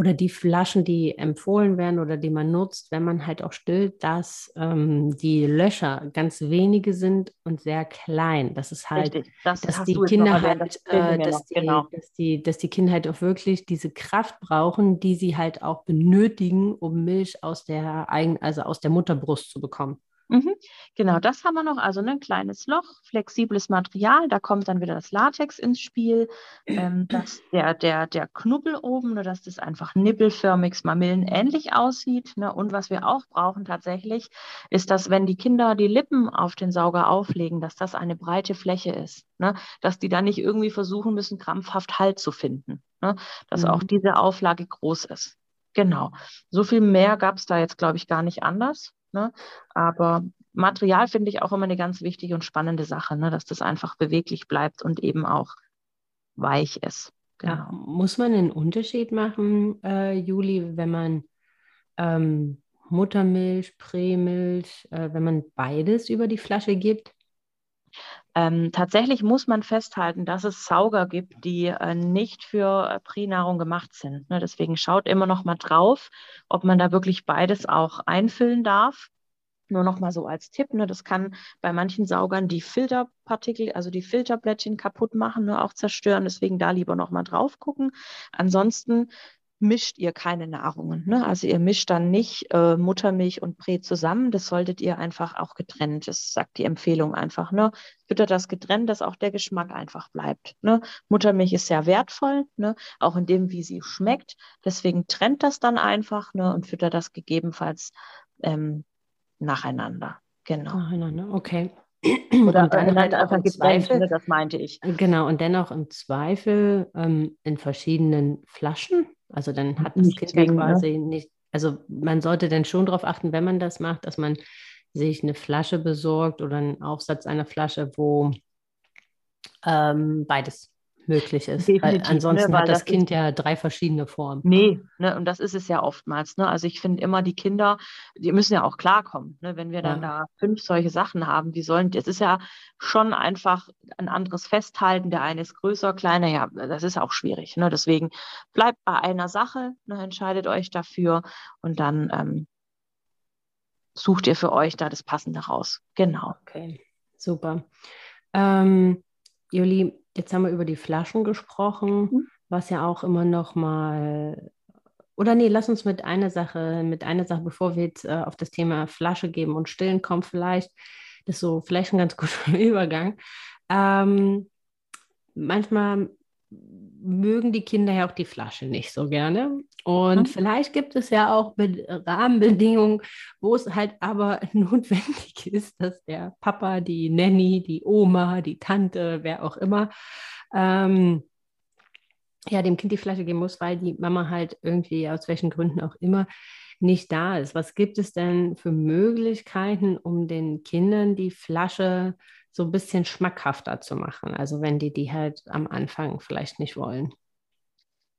oder die Flaschen, die empfohlen werden oder die man nutzt, wenn man halt auch stillt, dass ähm, die Löcher ganz wenige sind und sehr klein. Das ist halt, das dass die Kinder halt, das äh, dass, die, genau. dass, die, dass die Kinder halt auch wirklich diese Kraft brauchen, die sie halt auch benötigen, um Milch aus der eigen, also aus der Mutterbrust zu bekommen. Mhm. Genau, das haben wir noch. Also ne, ein kleines Loch, flexibles Material. Da kommt dann wieder das Latex ins Spiel. Ähm, <clears throat> dass der, der, der Knubbel oben, ne, dass das einfach nippelförmig, mamillenähnlich aussieht. Ne? Und was wir auch brauchen tatsächlich, ist, dass wenn die Kinder die Lippen auf den Sauger auflegen, dass das eine breite Fläche ist. Ne? Dass die dann nicht irgendwie versuchen müssen, krampfhaft Halt zu finden. Ne? Dass mhm. auch diese Auflage groß ist. Genau. So viel mehr gab es da jetzt, glaube ich, gar nicht anders. Ne? Aber Material finde ich auch immer eine ganz wichtige und spannende Sache, ne? dass das einfach beweglich bleibt und eben auch weich ist. Genau. Ja, muss man einen Unterschied machen, äh, Juli, wenn man ähm, Muttermilch, Prämilch, äh, wenn man beides über die Flasche gibt? Ähm, tatsächlich muss man festhalten, dass es Sauger gibt, die äh, nicht für äh, Pränahrung gemacht sind. Ne? Deswegen schaut immer noch mal drauf, ob man da wirklich beides auch einfüllen darf. Nur noch mal so als Tipp, ne, das kann bei manchen Saugern die Filterpartikel, also die Filterblättchen kaputt machen, ne, auch zerstören. Deswegen da lieber noch mal drauf gucken. Ansonsten mischt ihr keine Nahrungen. Ne? Also ihr mischt dann nicht äh, Muttermilch und Prä zusammen. Das solltet ihr einfach auch getrennt. Das sagt die Empfehlung einfach. Ne? Füttert das getrennt, dass auch der Geschmack einfach bleibt. Ne? Muttermilch ist sehr wertvoll, ne? auch in dem, wie sie schmeckt. Deswegen trennt das dann einfach ne? und füttert das gegebenenfalls ähm, nacheinander. Genau. Nacheinander, okay. Oder und dann halt einfach getrennt, ne? das meinte ich. Genau, und dennoch im Zweifel ähm, in verschiedenen Flaschen also dann hat das nicht Kind ja ne? quasi nicht, also man sollte dann schon darauf achten, wenn man das macht, dass man sich eine Flasche besorgt oder einen Aufsatz einer Flasche, wo ähm, beides möglich ist. Weil ansonsten ne, weil hat das, das Kind ja drei verschiedene Formen. Nee, ne, und das ist es ja oftmals. Ne? Also ich finde immer, die Kinder, die müssen ja auch klarkommen. Ne? Wenn wir dann ja. da fünf solche Sachen haben, wie sollen, es ist ja schon einfach ein anderes Festhalten. Der eine ist größer, kleiner, ja, das ist auch schwierig. Ne? Deswegen bleibt bei einer Sache, ne? entscheidet euch dafür und dann ähm, sucht ihr für euch da das Passende raus. Genau. Okay, super. Ähm, Juli, Jetzt haben wir über die Flaschen gesprochen, mhm. was ja auch immer noch mal oder nee, lass uns mit einer Sache, mit einer Sache, bevor wir jetzt äh, auf das Thema Flasche geben und Stillen kommen, vielleicht, das ist so vielleicht ein ganz guter <laughs> Übergang. Ähm, manchmal mögen die Kinder ja auch die Flasche nicht so gerne. Und mhm. vielleicht gibt es ja auch Rahmenbedingungen, wo es halt aber <laughs> notwendig ist, dass der Papa, die Nanny, die Oma, die Tante, wer auch immer, ähm, ja, dem Kind die Flasche geben muss, weil die Mama halt irgendwie aus welchen Gründen auch immer nicht da ist. Was gibt es denn für Möglichkeiten, um den Kindern die Flasche so ein bisschen schmackhafter zu machen? Also wenn die die halt am Anfang vielleicht nicht wollen.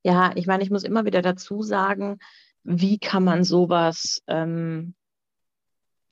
Ja, ich meine, ich muss immer wieder dazu sagen, wie kann man sowas ähm,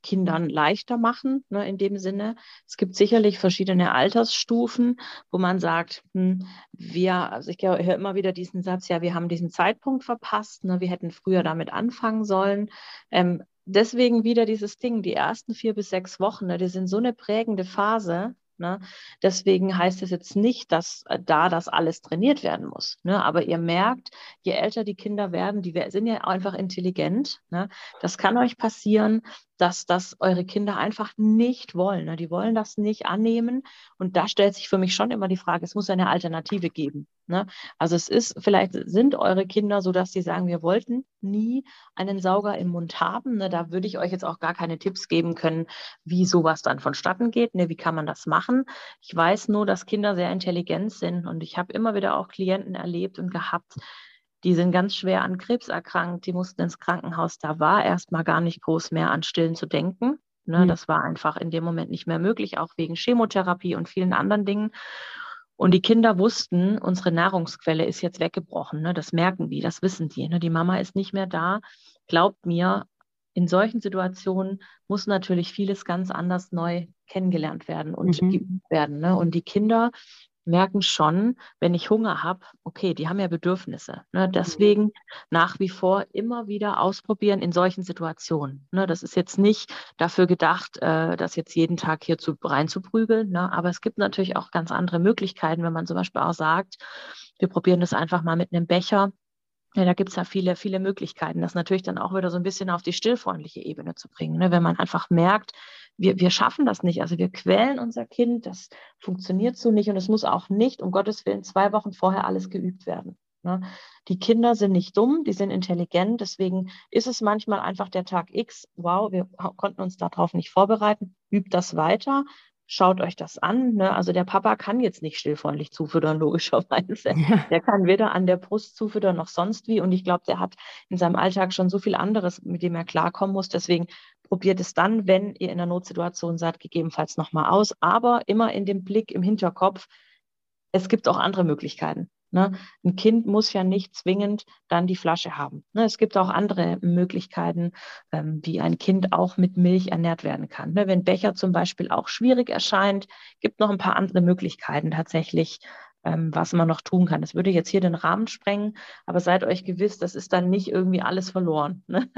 Kindern leichter machen, ne, in dem Sinne. Es gibt sicherlich verschiedene Altersstufen, wo man sagt, hm, wir, also ich höre immer wieder diesen Satz, ja, wir haben diesen Zeitpunkt verpasst, ne, wir hätten früher damit anfangen sollen. Ähm, deswegen wieder dieses Ding, die ersten vier bis sechs Wochen, ne, die sind so eine prägende Phase, Ne? Deswegen heißt es jetzt nicht, dass äh, da das alles trainiert werden muss. Ne? Aber ihr merkt, je älter die Kinder werden, die sind ja einfach intelligent. Ne? Das kann euch passieren, dass das eure Kinder einfach nicht wollen. Ne? Die wollen das nicht annehmen. Und da stellt sich für mich schon immer die Frage, es muss eine Alternative geben. Ne? Also es ist, vielleicht sind eure Kinder so, dass sie sagen, wir wollten nie einen Sauger im Mund haben. Ne? Da würde ich euch jetzt auch gar keine Tipps geben können, wie sowas dann vonstatten geht. Ne? Wie kann man das machen? Ich weiß nur, dass Kinder sehr intelligent sind und ich habe immer wieder auch Klienten erlebt und gehabt, die sind ganz schwer an Krebs erkrankt, die mussten ins Krankenhaus. Da war erstmal gar nicht groß mehr an Stillen zu denken. Ne, mhm. Das war einfach in dem Moment nicht mehr möglich, auch wegen Chemotherapie und vielen anderen Dingen. Und die Kinder wussten, unsere Nahrungsquelle ist jetzt weggebrochen. Ne? Das merken die, das wissen die. Ne? Die Mama ist nicht mehr da. Glaubt mir, in solchen Situationen muss natürlich vieles ganz anders neu kennengelernt werden und mhm. geübt werden. Ne? Und die Kinder merken schon, wenn ich Hunger habe, okay, die haben ja Bedürfnisse. Ne? Mhm. Deswegen nach wie vor immer wieder ausprobieren in solchen Situationen. Ne? Das ist jetzt nicht dafür gedacht, äh, das jetzt jeden Tag hier zu, reinzuprügeln, ne? aber es gibt natürlich auch ganz andere Möglichkeiten, wenn man zum Beispiel auch sagt, wir probieren das einfach mal mit einem Becher ja, da gibt es ja viele, viele Möglichkeiten, das natürlich dann auch wieder so ein bisschen auf die stillfreundliche Ebene zu bringen. Ne? Wenn man einfach merkt, wir, wir schaffen das nicht, also wir quälen unser Kind, das funktioniert so nicht und es muss auch nicht, um Gottes Willen, zwei Wochen vorher alles geübt werden. Ne? Die Kinder sind nicht dumm, die sind intelligent, deswegen ist es manchmal einfach der Tag X, wow, wir konnten uns darauf nicht vorbereiten, übt das weiter schaut euch das an. Ne? Also der Papa kann jetzt nicht stillfreundlich zufüttern, logischerweise. Ja. Der kann weder an der Brust zufüttern noch sonst wie. Und ich glaube, der hat in seinem Alltag schon so viel anderes, mit dem er klarkommen muss. Deswegen probiert es dann, wenn ihr in einer Notsituation seid, gegebenenfalls nochmal aus. Aber immer in dem Blick im Hinterkopf, es gibt auch andere Möglichkeiten. Ne? Ein Kind muss ja nicht zwingend dann die Flasche haben. Ne? Es gibt auch andere Möglichkeiten, ähm, wie ein Kind auch mit Milch ernährt werden kann. Ne? Wenn Becher zum Beispiel auch schwierig erscheint, gibt noch ein paar andere Möglichkeiten tatsächlich, was man noch tun kann. Das würde jetzt hier den Rahmen sprengen, aber seid euch gewiss, das ist dann nicht irgendwie alles verloren. Ne?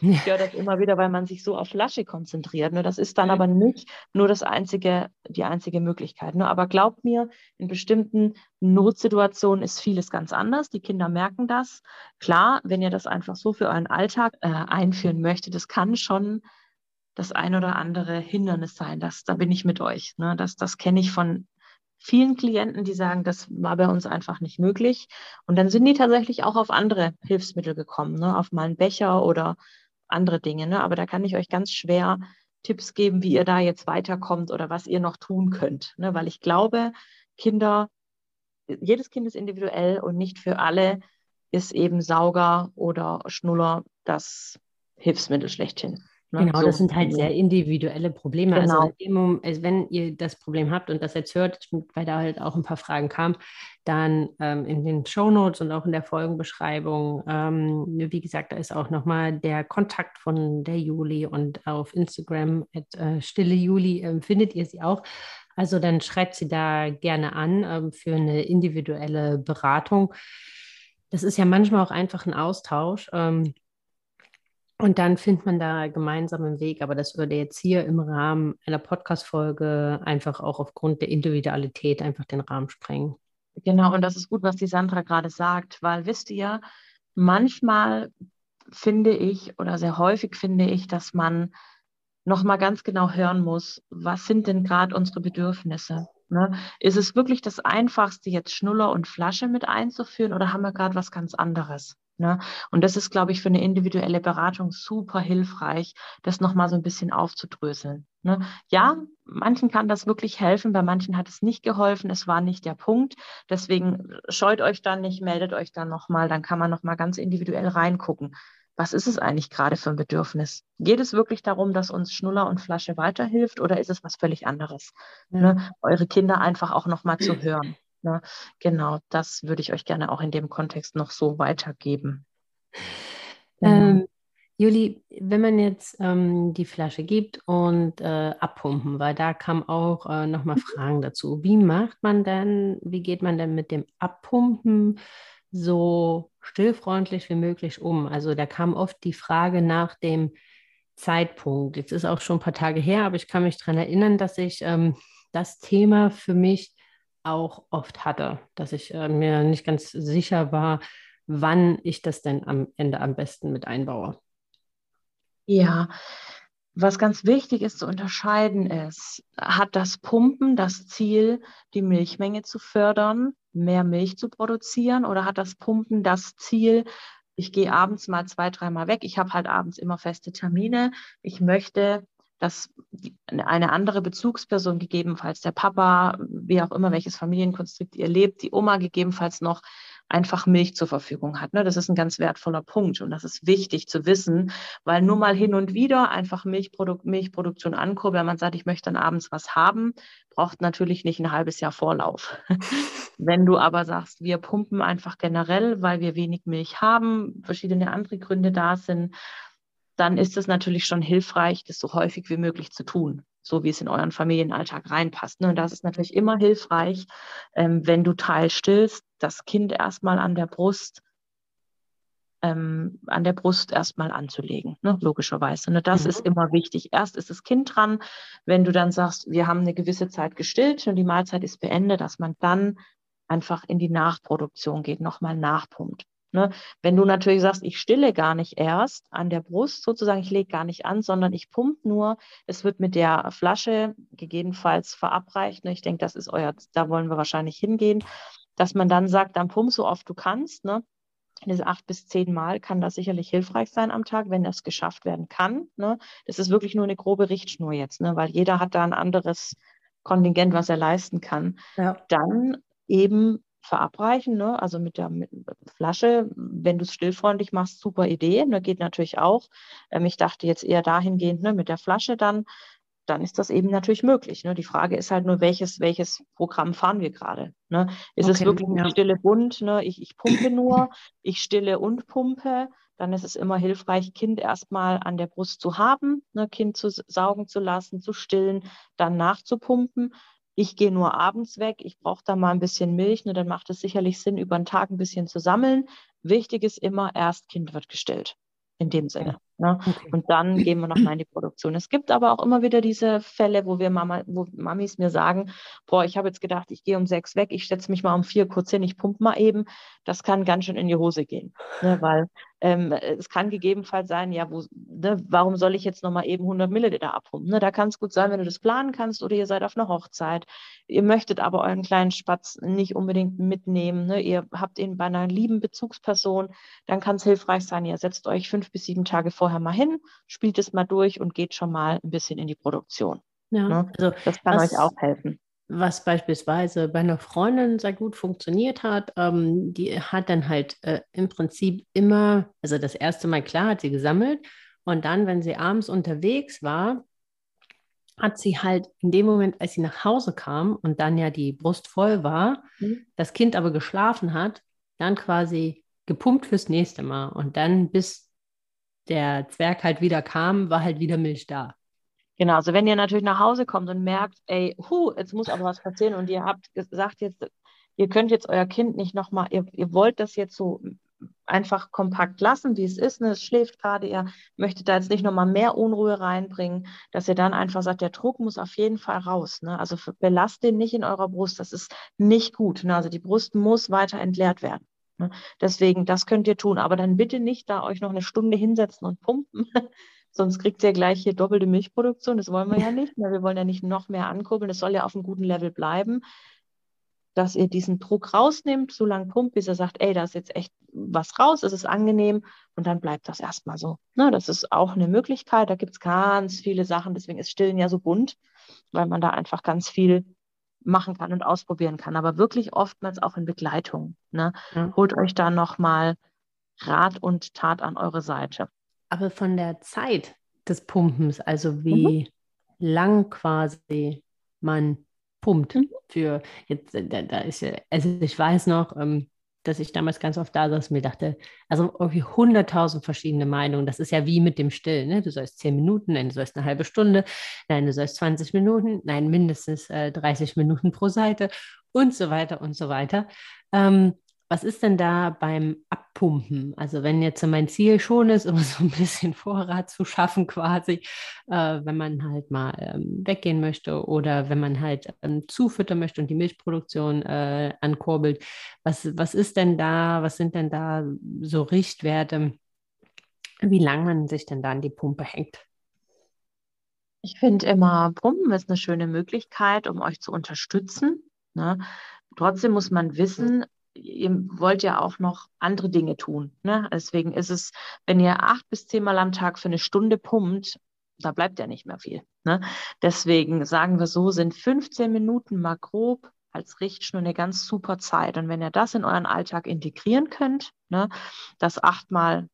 Ich höre das immer wieder, weil man sich so auf Flasche konzentriert. Ne? Das ist dann aber nicht nur das einzige, die einzige Möglichkeit. Ne? Aber glaubt mir, in bestimmten Notsituationen ist vieles ganz anders. Die Kinder merken das. Klar, wenn ihr das einfach so für euren Alltag äh, einführen möchtet, das kann schon das ein oder andere Hindernis sein. Das, da bin ich mit euch. Ne? Das, das kenne ich von vielen Klienten, die sagen, das war bei uns einfach nicht möglich. Und dann sind die tatsächlich auch auf andere Hilfsmittel gekommen, ne? auf mal einen Becher oder andere Dinge. Ne? Aber da kann ich euch ganz schwer Tipps geben, wie ihr da jetzt weiterkommt oder was ihr noch tun könnt. Ne? Weil ich glaube, Kinder, jedes Kind ist individuell und nicht für alle ist eben Sauger oder Schnuller das Hilfsmittel schlechthin. Ne? Genau, so. das sind halt sehr individuelle Probleme. Also genau. Also, Moment, also, wenn ihr das Problem habt und das jetzt hört, weil da halt auch ein paar Fragen kamen, dann ähm, in den Show Notes und auch in der Folgenbeschreibung, ähm, wie gesagt, da ist auch nochmal der Kontakt von der Juli und auf Instagram at äh, Stille Juli äh, findet ihr sie auch. Also dann schreibt sie da gerne an ähm, für eine individuelle Beratung. Das ist ja manchmal auch einfach ein Austausch. Ähm, und dann findet man da gemeinsam einen Weg. Aber das würde jetzt hier im Rahmen einer Podcast-Folge einfach auch aufgrund der Individualität einfach den Rahmen sprengen. Genau, und das ist gut, was die Sandra gerade sagt, weil wisst ihr, manchmal finde ich oder sehr häufig finde ich, dass man nochmal ganz genau hören muss, was sind denn gerade unsere Bedürfnisse? Ne? Ist es wirklich das Einfachste, jetzt Schnuller und Flasche mit einzuführen oder haben wir gerade was ganz anderes? Ne? Und das ist, glaube ich, für eine individuelle Beratung super hilfreich, das nochmal so ein bisschen aufzudröseln. Ne? Ja, manchen kann das wirklich helfen, bei manchen hat es nicht geholfen, es war nicht der Punkt. Deswegen scheut euch dann nicht, meldet euch dann nochmal, dann kann man nochmal ganz individuell reingucken. Was ist es eigentlich gerade für ein Bedürfnis? Geht es wirklich darum, dass uns Schnuller und Flasche weiterhilft oder ist es was völlig anderes? Ne? Eure Kinder einfach auch nochmal zu hören. Ne? Genau, das würde ich euch gerne auch in dem Kontext noch so weitergeben. Genau. Ähm, Juli, wenn man jetzt ähm, die Flasche gibt und äh, abpumpen, weil da kamen auch äh, nochmal mhm. Fragen dazu. Wie macht man denn, wie geht man denn mit dem Abpumpen so stillfreundlich wie möglich um? Also da kam oft die Frage nach dem Zeitpunkt. Jetzt ist auch schon ein paar Tage her, aber ich kann mich daran erinnern, dass ich ähm, das Thema für mich auch oft hatte, dass ich äh, mir nicht ganz sicher war, wann ich das denn am Ende am besten mit einbaue. Ja, was ganz wichtig ist zu unterscheiden ist, hat das Pumpen das Ziel, die Milchmenge zu fördern, mehr Milch zu produzieren oder hat das Pumpen das Ziel, ich gehe abends mal zwei, dreimal weg, ich habe halt abends immer feste Termine, ich möchte dass eine andere Bezugsperson, gegebenenfalls der Papa, wie auch immer, welches Familienkonstrukt ihr lebt, die Oma gegebenenfalls noch einfach Milch zur Verfügung hat. Ne? Das ist ein ganz wertvoller Punkt und das ist wichtig zu wissen, weil nur mal hin und wieder einfach Milchprodukt, Milchproduktion ankurbeln, wenn man sagt, ich möchte dann abends was haben, braucht natürlich nicht ein halbes Jahr Vorlauf. <laughs> wenn du aber sagst, wir pumpen einfach generell, weil wir wenig Milch haben, verschiedene andere Gründe da sind, dann ist es natürlich schon hilfreich, das so häufig wie möglich zu tun, so wie es in euren Familienalltag reinpasst. Ne? Und das ist natürlich immer hilfreich, ähm, wenn du teilstillst, das Kind erstmal an der Brust ähm, an der Brust erstmal anzulegen, ne? logischerweise. Ne? Das mhm. ist immer wichtig. Erst ist das Kind dran, wenn du dann sagst, wir haben eine gewisse Zeit gestillt und die Mahlzeit ist beendet, dass man dann einfach in die Nachproduktion geht, nochmal nachpumpt. Ne? Wenn du natürlich sagst, ich stille gar nicht erst an der Brust sozusagen, ich lege gar nicht an, sondern ich pumpe nur, es wird mit der Flasche gegebenenfalls verabreicht. Ne? Ich denke, das ist euer, da wollen wir wahrscheinlich hingehen, dass man dann sagt, dann pump so oft du kannst. Ne? Diese acht bis zehn Mal kann das sicherlich hilfreich sein am Tag, wenn das geschafft werden kann. Ne? Das ist wirklich nur eine grobe Richtschnur jetzt, ne? weil jeder hat da ein anderes Kontingent, was er leisten kann. Ja. Dann eben verabreichen, ne? also mit der, mit Flasche, wenn du es stillfreundlich machst, super Idee, ne? geht natürlich auch. Ähm, ich dachte jetzt eher dahingehend, ne? mit der Flasche dann, dann ist das eben natürlich möglich. Ne? Die Frage ist halt nur, welches, welches Programm fahren wir gerade? Ne? Ist okay, es wirklich ja. stille Bund? Ne? Ich, ich pumpe nur, ich stille und pumpe. Dann ist es immer hilfreich, Kind erstmal an der Brust zu haben, ne? Kind zu saugen zu lassen, zu stillen, dann nachzupumpen ich gehe nur abends weg, ich brauche da mal ein bisschen Milch, ne, dann macht es sicherlich Sinn, über den Tag ein bisschen zu sammeln. Wichtig ist immer, erst Kind wird gestillt. In dem Sinne. Ne? Okay. Und dann <clears throat> gehen wir nochmal in die Produktion. Es gibt aber auch immer wieder diese Fälle, wo wir Mama, wo Mamis mir sagen, boah, ich habe jetzt gedacht, ich gehe um sechs weg, ich setze mich mal um vier kurz hin, ich pumpe mal eben. Das kann ganz schön in die Hose gehen. Ne? Weil ähm, es kann gegebenenfalls sein, ja, wo, ne, warum soll ich jetzt nochmal eben 100 Milliliter abpumpen? Ne? Da kann es gut sein, wenn du das planen kannst oder ihr seid auf einer Hochzeit. Ihr möchtet aber euren kleinen Spatz nicht unbedingt mitnehmen. Ne? Ihr habt ihn bei einer lieben Bezugsperson. Dann kann es hilfreich sein, ihr setzt euch fünf bis sieben Tage vorher mal hin, spielt es mal durch und geht schon mal ein bisschen in die Produktion. Ja, ne? also das kann was, euch auch helfen was beispielsweise bei einer Freundin sehr gut funktioniert hat, ähm, die hat dann halt äh, im Prinzip immer, also das erste Mal klar hat sie gesammelt und dann, wenn sie abends unterwegs war, hat sie halt in dem Moment, als sie nach Hause kam und dann ja die Brust voll war, mhm. das Kind aber geschlafen hat, dann quasi gepumpt fürs nächste Mal und dann bis der Zwerg halt wieder kam, war halt wieder Milch da. Genau, also wenn ihr natürlich nach Hause kommt und merkt, ey, hu, jetzt muss aber was passieren und ihr habt gesagt jetzt, ihr könnt jetzt euer Kind nicht nochmal, ihr, ihr wollt das jetzt so einfach kompakt lassen, wie es ist, ne? es schläft gerade, ihr möchtet da jetzt nicht nochmal mehr Unruhe reinbringen, dass ihr dann einfach sagt, der Druck muss auf jeden Fall raus. Ne? Also belasst den nicht in eurer Brust, das ist nicht gut. Ne? Also die Brust muss weiter entleert werden. Ne? Deswegen, das könnt ihr tun, aber dann bitte nicht da euch noch eine Stunde hinsetzen und pumpen, <laughs> sonst kriegt ihr gleich hier doppelte Milchproduktion. Das wollen wir ja nicht. Wir wollen ja nicht noch mehr ankurbeln. Das soll ja auf einem guten Level bleiben dass ihr diesen Druck rausnimmt, so lange pumpt, bis er sagt, ey, da ist jetzt echt was raus, es ist angenehm und dann bleibt das erstmal so. Ne, das ist auch eine Möglichkeit, da gibt es ganz viele Sachen, deswegen ist Stillen ja so bunt, weil man da einfach ganz viel machen kann und ausprobieren kann, aber wirklich oftmals auch in Begleitung. Ne? Ja. Holt euch da nochmal Rat und Tat an eure Seite. Aber von der Zeit des Pumpens, also wie mhm. lang quasi man pumpt mhm. für jetzt, da, da ist also ich weiß noch, ähm, dass ich damals ganz oft da saß und mir dachte, also irgendwie hunderttausend verschiedene Meinungen. Das ist ja wie mit dem Stillen. Ne? Du sollst zehn Minuten, nein, du sollst eine halbe Stunde, nein, du sollst 20 Minuten, nein, mindestens äh, 30 Minuten pro Seite und so weiter und so weiter. Ähm, was ist denn da beim Abpumpen? Also wenn jetzt mein Ziel schon ist, um <laughs> so ein bisschen Vorrat zu schaffen quasi, äh, wenn man halt mal ähm, weggehen möchte oder wenn man halt ähm, zufüttern möchte und die Milchproduktion äh, ankurbelt, was, was ist denn da, was sind denn da so Richtwerte, wie lange man sich denn da an die Pumpe hängt? Ich finde immer, Pumpen ist eine schöne Möglichkeit, um euch zu unterstützen. Ne? Trotzdem muss man wissen, ihr wollt ja auch noch andere Dinge tun. Ne? Deswegen ist es, wenn ihr acht bis zehnmal am Tag für eine Stunde pumpt, da bleibt ja nicht mehr viel. Ne? Deswegen sagen wir so, sind 15 Minuten mal grob als Richtschnur eine ganz super Zeit. Und wenn ihr das in euren Alltag integrieren könnt, ne, das achtmal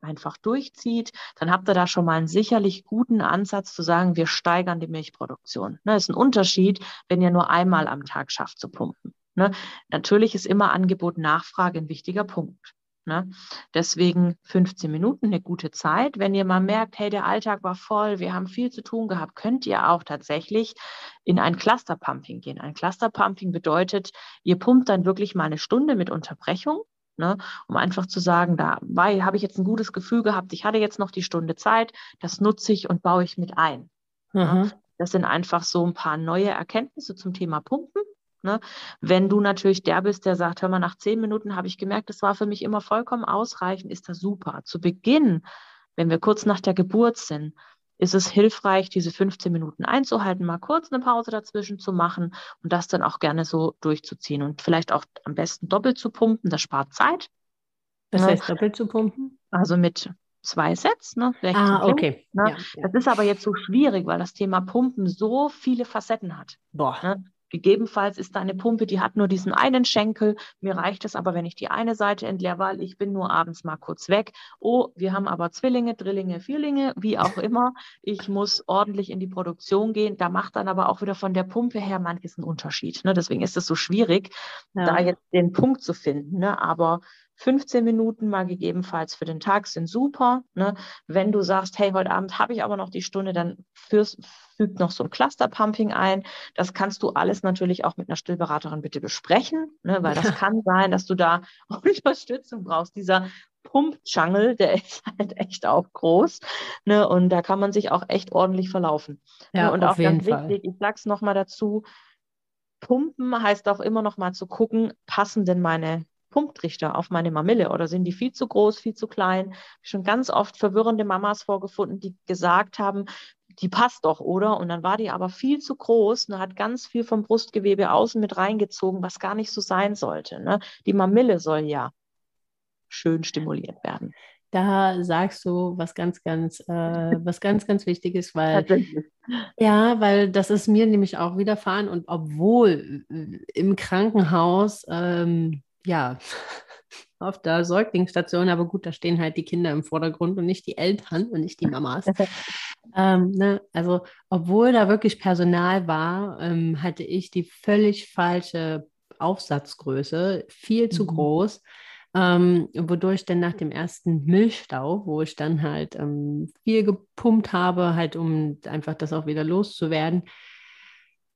einfach durchzieht, dann habt ihr da schon mal einen sicherlich guten Ansatz zu sagen, wir steigern die Milchproduktion. Ne, ist ein Unterschied, wenn ihr nur einmal am Tag schafft zu pumpen. Ne? Natürlich ist immer Angebot Nachfrage ein wichtiger Punkt. Ne? Deswegen 15 Minuten eine gute Zeit. Wenn ihr mal merkt, hey, der Alltag war voll, wir haben viel zu tun gehabt, könnt ihr auch tatsächlich in ein Clusterpumping gehen. Ein Clusterpumping bedeutet, ihr pumpt dann wirklich mal eine Stunde mit Unterbrechung. Ne, um einfach zu sagen, da habe ich jetzt ein gutes Gefühl gehabt, ich hatte jetzt noch die Stunde Zeit, das nutze ich und baue ich mit ein. Ne? Mhm. Ne? Das sind einfach so ein paar neue Erkenntnisse zum Thema Pumpen. Ne? Wenn du natürlich der bist, der sagt, hör mal, nach zehn Minuten habe ich gemerkt, das war für mich immer vollkommen ausreichend, ist das super. Zu Beginn, wenn wir kurz nach der Geburt sind, ist es hilfreich, diese 15 Minuten einzuhalten, mal kurz eine Pause dazwischen zu machen und das dann auch gerne so durchzuziehen und vielleicht auch am besten doppelt zu pumpen, das spart Zeit. Das ne? heißt doppelt zu pumpen? Also mit zwei Sets, ne? Ah, okay. Ne? Ja, ja. Das ist aber jetzt so schwierig, weil das Thema Pumpen so viele Facetten hat. Boah. Ne? Gegebenenfalls ist da eine Pumpe, die hat nur diesen einen Schenkel. Mir reicht es aber, wenn ich die eine Seite entleere, weil ich bin nur abends mal kurz weg. Oh, wir haben aber Zwillinge, Drillinge, Vierlinge, wie auch immer. Ich muss ordentlich in die Produktion gehen. Da macht dann aber auch wieder von der Pumpe her manches einen Unterschied. Ne? Deswegen ist es so schwierig, ja. da jetzt den Punkt zu finden. Ne? Aber 15 Minuten mal gegebenenfalls für den Tag sind super. Ne? Wenn du sagst, hey, heute Abend habe ich aber noch die Stunde, dann führst, fügt noch so ein Cluster-Pumping ein. Das kannst du alles natürlich auch mit einer Stillberaterin bitte besprechen, ne? weil das kann sein, dass du da <laughs> Unterstützung brauchst. Dieser Pump-Jungle, der ist halt echt auch groß. Ne? Und da kann man sich auch echt ordentlich verlaufen. Ja, ne? Und auch ganz Fall. wichtig, ich sage es nochmal dazu, Pumpen heißt auch immer noch mal zu gucken, passen denn meine Pumptrichter auf meine Mamille oder sind die viel zu groß, viel zu klein? Schon ganz oft verwirrende Mamas vorgefunden, die gesagt haben, die passt doch, oder? Und dann war die aber viel zu groß und hat ganz viel vom Brustgewebe außen mit reingezogen, was gar nicht so sein sollte. Ne? Die Mamille soll ja schön stimuliert werden. Da sagst du was ganz, ganz, äh, <laughs> was ganz, ganz wichtig ist, weil ja, weil das ist mir nämlich auch widerfahren und obwohl äh, im Krankenhaus ähm, ja, auf der Säuglingsstation, aber gut, da stehen halt die Kinder im Vordergrund und nicht die Eltern und nicht die Mamas. ähm, ne? Also, obwohl da wirklich Personal war, ähm, hatte ich die völlig falsche Aufsatzgröße, viel zu mhm. groß. Ähm, wodurch dann nach dem ersten Milchstau, wo ich dann halt ähm, viel gepumpt habe, halt um einfach das auch wieder loszuwerden,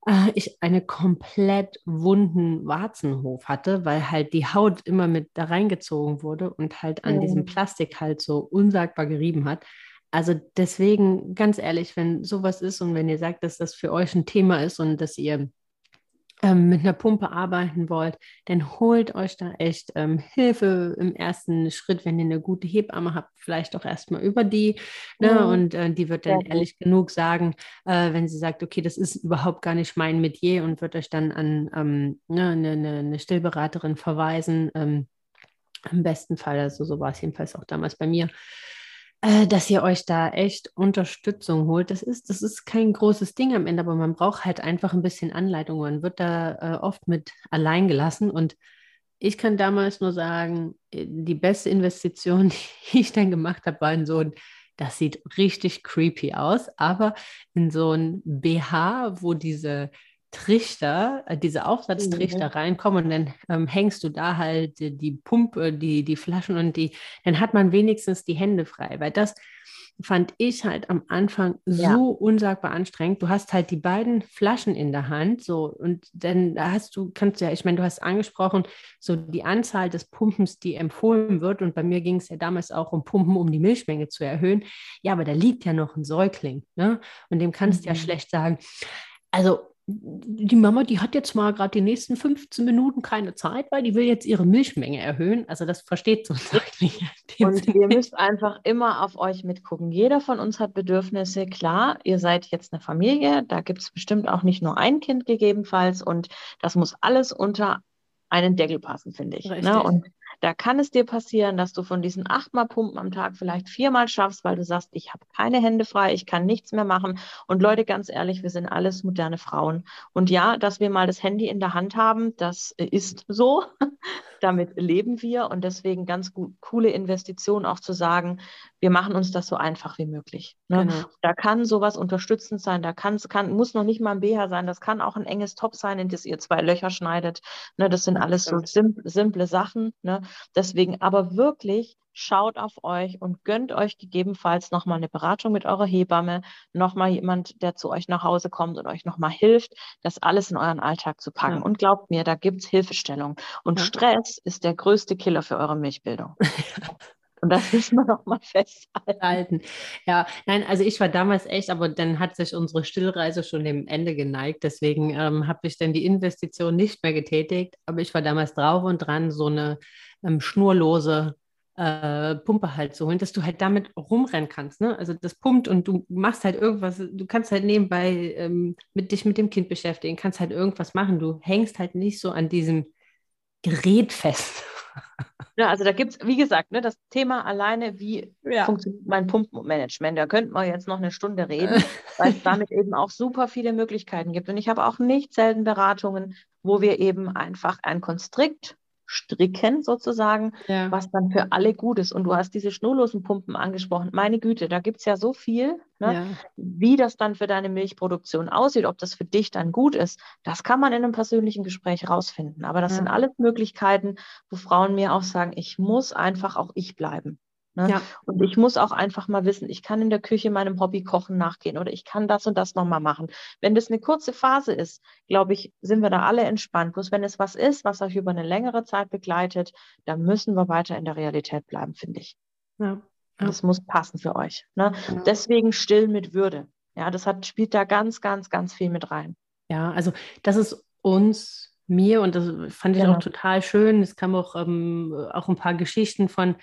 äh, ich einen komplett wunden Warzenhof hatte, weil halt die Haut immer mit da reingezogen wurde und halt an oh. diesem Plastik halt so unsagbar gerieben hat. Also deswegen, ganz ehrlich, wenn sowas ist und wenn ihr sagt, dass das für euch ein Thema ist und dass ihr ähm, mit einer Pumpe arbeiten wollt, dann holt euch da echt ähm, Hilfe im ersten Schritt, wenn ihr eine gute Hebamme habt, vielleicht auch erstmal über die. Ne? Mhm. Und äh, die wird dann ja. ehrlich genug sagen, äh, wenn sie sagt, okay, das ist überhaupt gar nicht mein Metier und wird euch dann an ähm, ne, eine, eine, eine, Stillberaterin verweisen. Ähm, Im besten Fall, also so war es jedenfalls auch damals bei mir äh, dass ihr euch da echt Unterstützung holt. Das ist, das ist kein großes Ding am Ende, aber man braucht halt einfach ein bisschen Anleitung. Man wird da äh, oft mit allein gelassen und ich kann damals nur sagen, äh, die beste Investition, <laughs> die ich dann gemacht habe, war in so ein, das sieht richtig creepy aus, aber in so ein BH, wo diese Trichter, äh, diese Aufsatztrichter mhm. reinkommen und dann ähm, hängst du da halt die Pumpe, die, die Flaschen und die, dann hat man wenigstens die Hände frei, weil das fand ich halt am Anfang ja. so unsagbar anstrengend. Du hast halt die beiden Flaschen in der Hand, so und dann hast du, kannst ja, ich meine, du hast angesprochen, so die Anzahl des Pumpens, die empfohlen wird und bei mir ging es ja damals auch um Pumpen, um die Milchmenge zu erhöhen. Ja, aber da liegt ja noch ein Säugling, ne? Und dem kannst du mhm. ja schlecht sagen, also die Mama, die hat jetzt mal gerade die nächsten 15 Minuten keine Zeit, weil die will jetzt ihre Milchmenge erhöhen. Also das versteht so nicht. Und ihr müsst einfach immer auf euch mitgucken. Jeder von uns hat Bedürfnisse. Klar, ihr seid jetzt eine Familie, da gibt es bestimmt auch nicht nur ein Kind gegebenenfalls und das muss alles unter einen Deckel passen, finde ich. Ne? Und da kann es dir passieren, dass du von diesen achtmal Pumpen am Tag vielleicht viermal schaffst, weil du sagst, ich habe keine Hände frei, ich kann nichts mehr machen. Und Leute, ganz ehrlich, wir sind alles moderne Frauen. Und ja, dass wir mal das Handy in der Hand haben, das ist so. <laughs> Damit leben wir und deswegen ganz gut, coole Investition auch zu sagen, wir machen uns das so einfach wie möglich. Ne? Genau. Da kann sowas unterstützend sein, da kann, kann, muss noch nicht mal ein BH sein, das kann auch ein enges Top sein, in das ihr zwei Löcher schneidet. Ne? Das sind alles so simple, simple Sachen. Ne? Deswegen aber wirklich schaut auf euch und gönnt euch gegebenenfalls nochmal eine Beratung mit eurer Hebamme, nochmal jemand, der zu euch nach Hause kommt und euch nochmal hilft, das alles in euren Alltag zu packen. Ja. Und glaubt mir, da gibt es Hilfestellung. Und ja. Stress ist der größte Killer für eure Milchbildung. <laughs> Und das müssen wir noch mal festhalten. Ja, nein, also ich war damals echt, aber dann hat sich unsere Stillreise schon dem Ende geneigt. Deswegen ähm, habe ich dann die Investition nicht mehr getätigt. Aber ich war damals drauf und dran, so eine ähm, schnurlose äh, Pumpe halt zu holen, dass du halt damit rumrennen kannst. Ne? Also das pumpt und du machst halt irgendwas, du kannst halt nebenbei ähm, mit dich mit dem Kind beschäftigen, kannst halt irgendwas machen. Du hängst halt nicht so an diesem Gerät fest. <laughs> Ja, also da gibt es, wie gesagt, ne, das Thema alleine, wie ja. funktioniert mein Pumpenmanagement. Da könnten wir jetzt noch eine Stunde reden, <laughs> weil es damit eben auch super viele Möglichkeiten gibt. Und ich habe auch nicht selten Beratungen, wo wir eben einfach ein Konstrikt stricken sozusagen, ja. was dann für alle gut ist. Und du hast diese schnurlosen Pumpen angesprochen. Meine Güte, da gibt es ja so viel, ne? ja. wie das dann für deine Milchproduktion aussieht, ob das für dich dann gut ist. Das kann man in einem persönlichen Gespräch rausfinden. Aber das ja. sind alles Möglichkeiten, wo Frauen mir auch sagen, ich muss einfach auch ich bleiben. Ne? Ja. Und ich muss auch einfach mal wissen, ich kann in der Küche meinem Hobby Kochen nachgehen oder ich kann das und das nochmal machen. Wenn das eine kurze Phase ist, glaube ich, sind wir da alle entspannt. Bloß wenn es was ist, was euch über eine längere Zeit begleitet, dann müssen wir weiter in der Realität bleiben, finde ich. Ja. ja. Das muss passen für euch. Ne? Ja. Deswegen still mit Würde. Ja, das hat, spielt da ganz, ganz, ganz viel mit rein. Ja, also das ist uns mir und das fand ich genau. auch total schön. Es kam auch, ähm, auch ein paar Geschichten von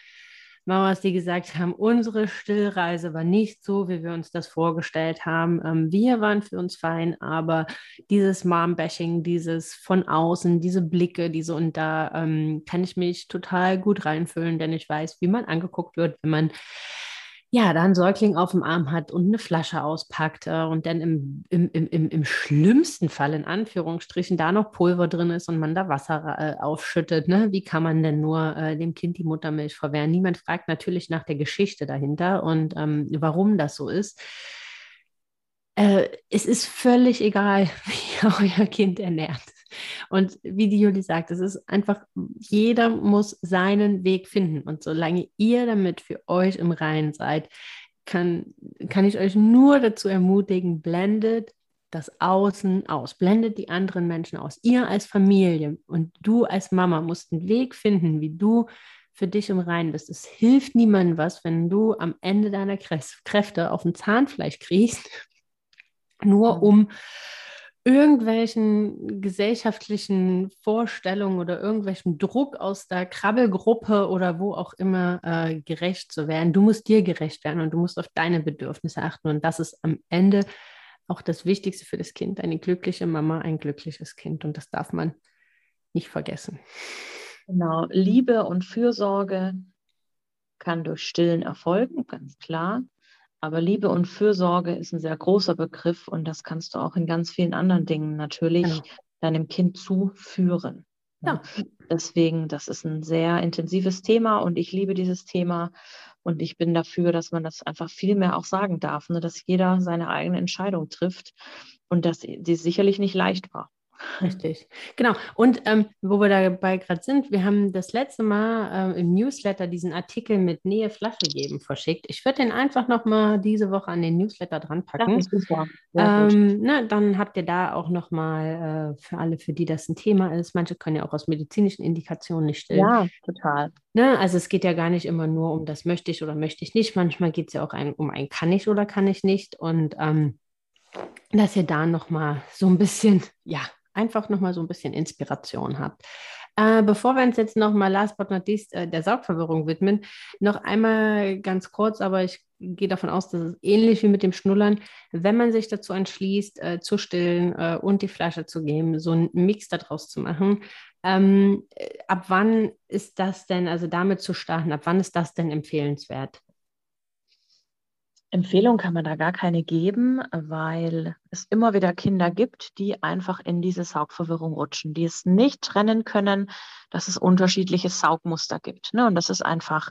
Mamas, die gesagt haben, unsere Stillreise war nicht so, wie wir uns das vorgestellt haben. Ähm, wir waren für uns fein, aber dieses Mom-Bashing, dieses von außen, diese Blicke, diese und da ähm, kann ich mich total gut reinfühlen, denn ich weiß, wie man angeguckt wird, wenn man ja, da einen Säugling auf dem Arm hat und eine Flasche auspackt äh, und dann im, im, im, im schlimmsten Fall in Anführungsstrichen da noch Pulver drin ist und man da Wasser äh, aufschüttet. Ne? Wie kann man denn nur äh, dem Kind die Muttermilch verwehren? Niemand fragt natürlich nach der Geschichte dahinter und ähm, warum das so ist. Äh, es ist völlig egal, <laughs> wie euer Kind ernährt. Und wie die Juli sagt, es ist einfach, jeder muss seinen Weg finden. Und solange ihr damit für euch im Reinen seid, kann, kann ich euch nur dazu ermutigen, blendet das Außen aus, blendet die anderen Menschen aus. Ihr als Familie und du als Mama musst einen Weg finden, wie du für dich im Reinen bist. Es hilft niemandem was, wenn du am Ende deiner Kräfte auf ein Zahnfleisch kriegst, nur um irgendwelchen gesellschaftlichen Vorstellungen oder irgendwelchem Druck aus der Krabbelgruppe oder wo auch immer äh, gerecht zu werden. Du musst dir gerecht werden und du musst auf deine Bedürfnisse achten. Und das ist am Ende auch das Wichtigste für das Kind. Eine glückliche Mama, ein glückliches Kind. Und das darf man nicht vergessen. Genau, Liebe und Fürsorge kann durch Stillen erfolgen, ganz klar. Aber Liebe und Fürsorge ist ein sehr großer Begriff und das kannst du auch in ganz vielen anderen Dingen natürlich genau. deinem Kind zuführen. Ja. Deswegen, das ist ein sehr intensives Thema und ich liebe dieses Thema und ich bin dafür, dass man das einfach viel mehr auch sagen darf, ne? dass jeder seine eigene Entscheidung trifft und dass die sicherlich nicht leicht war. Richtig, genau. Und ähm, wo wir dabei gerade sind, wir haben das letzte Mal äh, im Newsletter diesen Artikel mit Nähe Flasche geben verschickt. Ich würde den einfach nochmal diese Woche an den Newsletter dran packen. Ähm, ne, dann habt ihr da auch nochmal äh, für alle, für die das ein Thema ist. Manche können ja auch aus medizinischen Indikationen nicht stillen. Ja, total. Ne, also es geht ja gar nicht immer nur um das möchte ich oder möchte ich nicht. Manchmal geht es ja auch ein, um ein kann ich oder kann ich nicht. Und ähm, dass ihr da nochmal so ein bisschen, ja, einfach nochmal so ein bisschen Inspiration habt. Äh, bevor wir uns jetzt nochmal last but not least äh, der Saugverwirrung widmen, noch einmal ganz kurz, aber ich gehe davon aus, dass es ähnlich wie mit dem Schnullern, wenn man sich dazu entschließt, äh, zu stillen äh, und die Flasche zu geben, so einen Mix daraus zu machen. Ähm, äh, ab wann ist das denn, also damit zu starten, ab wann ist das denn empfehlenswert? Empfehlung kann man da gar keine geben, weil es immer wieder Kinder gibt, die einfach in diese Saugverwirrung rutschen, die es nicht trennen können, dass es unterschiedliche Saugmuster gibt. Ne? Und das ist einfach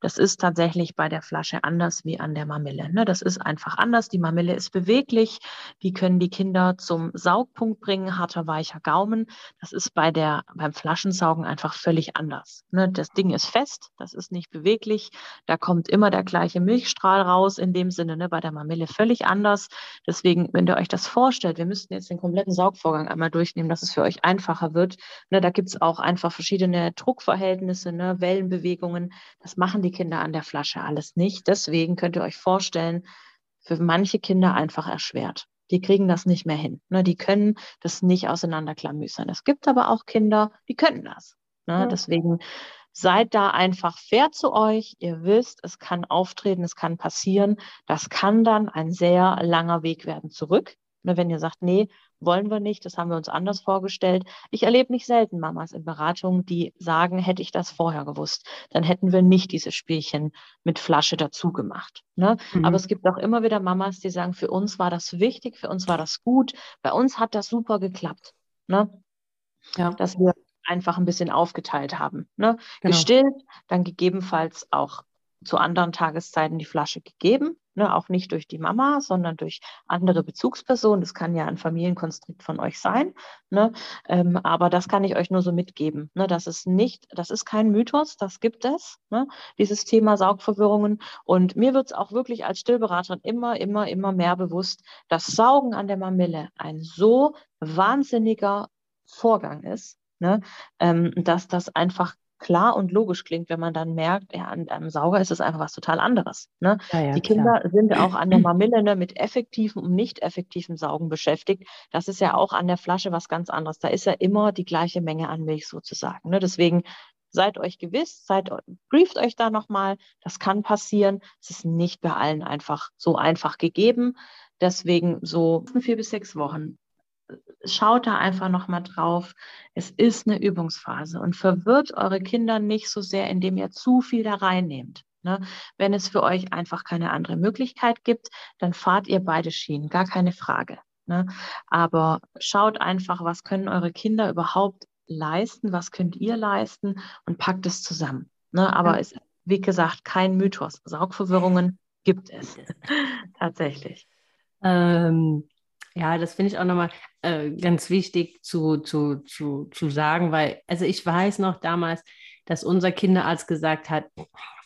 das ist tatsächlich bei der Flasche anders wie an der Mamille. Ne? Das ist einfach anders. Die Mamille ist beweglich. Die können die Kinder zum Saugpunkt bringen, harter, weicher Gaumen. Das ist bei der, beim Flaschensaugen einfach völlig anders. Ne? Das Ding ist fest, das ist nicht beweglich. Da kommt immer der gleiche Milchstrahl raus. In dem Sinne, ne? bei der Mamille völlig anders. Deswegen, wenn ihr euch das vorstellt, wir müssten jetzt den kompletten Saugvorgang einmal durchnehmen, dass es für euch einfacher wird. Ne? Da gibt es auch einfach verschiedene Druckverhältnisse, ne? Wellenbewegungen. Das machen die die Kinder an der Flasche alles nicht. Deswegen könnt ihr euch vorstellen, für manche Kinder einfach erschwert. Die kriegen das nicht mehr hin. Ne? Die können das nicht auseinanderklamüsern. Es gibt aber auch Kinder, die können das. Ne? Ja. Deswegen seid da einfach fair zu euch. Ihr wisst, es kann auftreten, es kann passieren. Das kann dann ein sehr langer Weg werden zurück. Ne, wenn ihr sagt, nee, wollen wir nicht, das haben wir uns anders vorgestellt. Ich erlebe nicht selten Mamas in Beratungen, die sagen, hätte ich das vorher gewusst, dann hätten wir nicht dieses Spielchen mit Flasche dazu gemacht. Ne? Mhm. Aber es gibt auch immer wieder Mamas, die sagen, für uns war das wichtig, für uns war das gut, bei uns hat das super geklappt. Ne? Ja. Dass wir einfach ein bisschen aufgeteilt haben. Ne? Genau. Gestillt, dann gegebenenfalls auch zu anderen Tageszeiten die Flasche gegeben. Ne, auch nicht durch die Mama, sondern durch andere Bezugspersonen. Das kann ja ein Familienkonstrukt von euch sein. Ne? Ähm, aber das kann ich euch nur so mitgeben. Ne? Das ist nicht, das ist kein Mythos, das gibt es, ne? dieses Thema Saugverwirrungen. Und mir wird es auch wirklich als Stillberaterin immer, immer, immer mehr bewusst, dass Saugen an der Mamille ein so wahnsinniger Vorgang ist, ne? Ähm, dass das einfach klar und logisch klingt, wenn man dann merkt, ja, an einem Sauger ist es einfach was total anderes. Ne? Ja, ja, die Kinder klar. sind auch an der <clears throat> Mamille ne, mit effektivem und nicht effektivem Saugen beschäftigt. Das ist ja auch an der Flasche was ganz anderes. Da ist ja immer die gleiche Menge an Milch sozusagen. Ne? Deswegen seid euch gewiss, seid, brieft euch da nochmal. Das kann passieren. Es ist nicht bei allen einfach so einfach gegeben. Deswegen so vier bis sechs Wochen schaut da einfach nochmal drauf. Es ist eine Übungsphase und verwirrt eure Kinder nicht so sehr, indem ihr zu viel da reinnehmt. Ne? Wenn es für euch einfach keine andere Möglichkeit gibt, dann fahrt ihr beide Schienen, gar keine Frage. Ne? Aber schaut einfach, was können eure Kinder überhaupt leisten, was könnt ihr leisten und packt es zusammen. Ne? Aber ja. es ist, wie gesagt, kein Mythos. Saugverwirrungen gibt es <laughs> tatsächlich. Ähm, ja, das finde ich auch nochmal äh, ganz wichtig zu, zu, zu, zu sagen, weil, also ich weiß noch damals, dass unser Kinderarzt gesagt hat,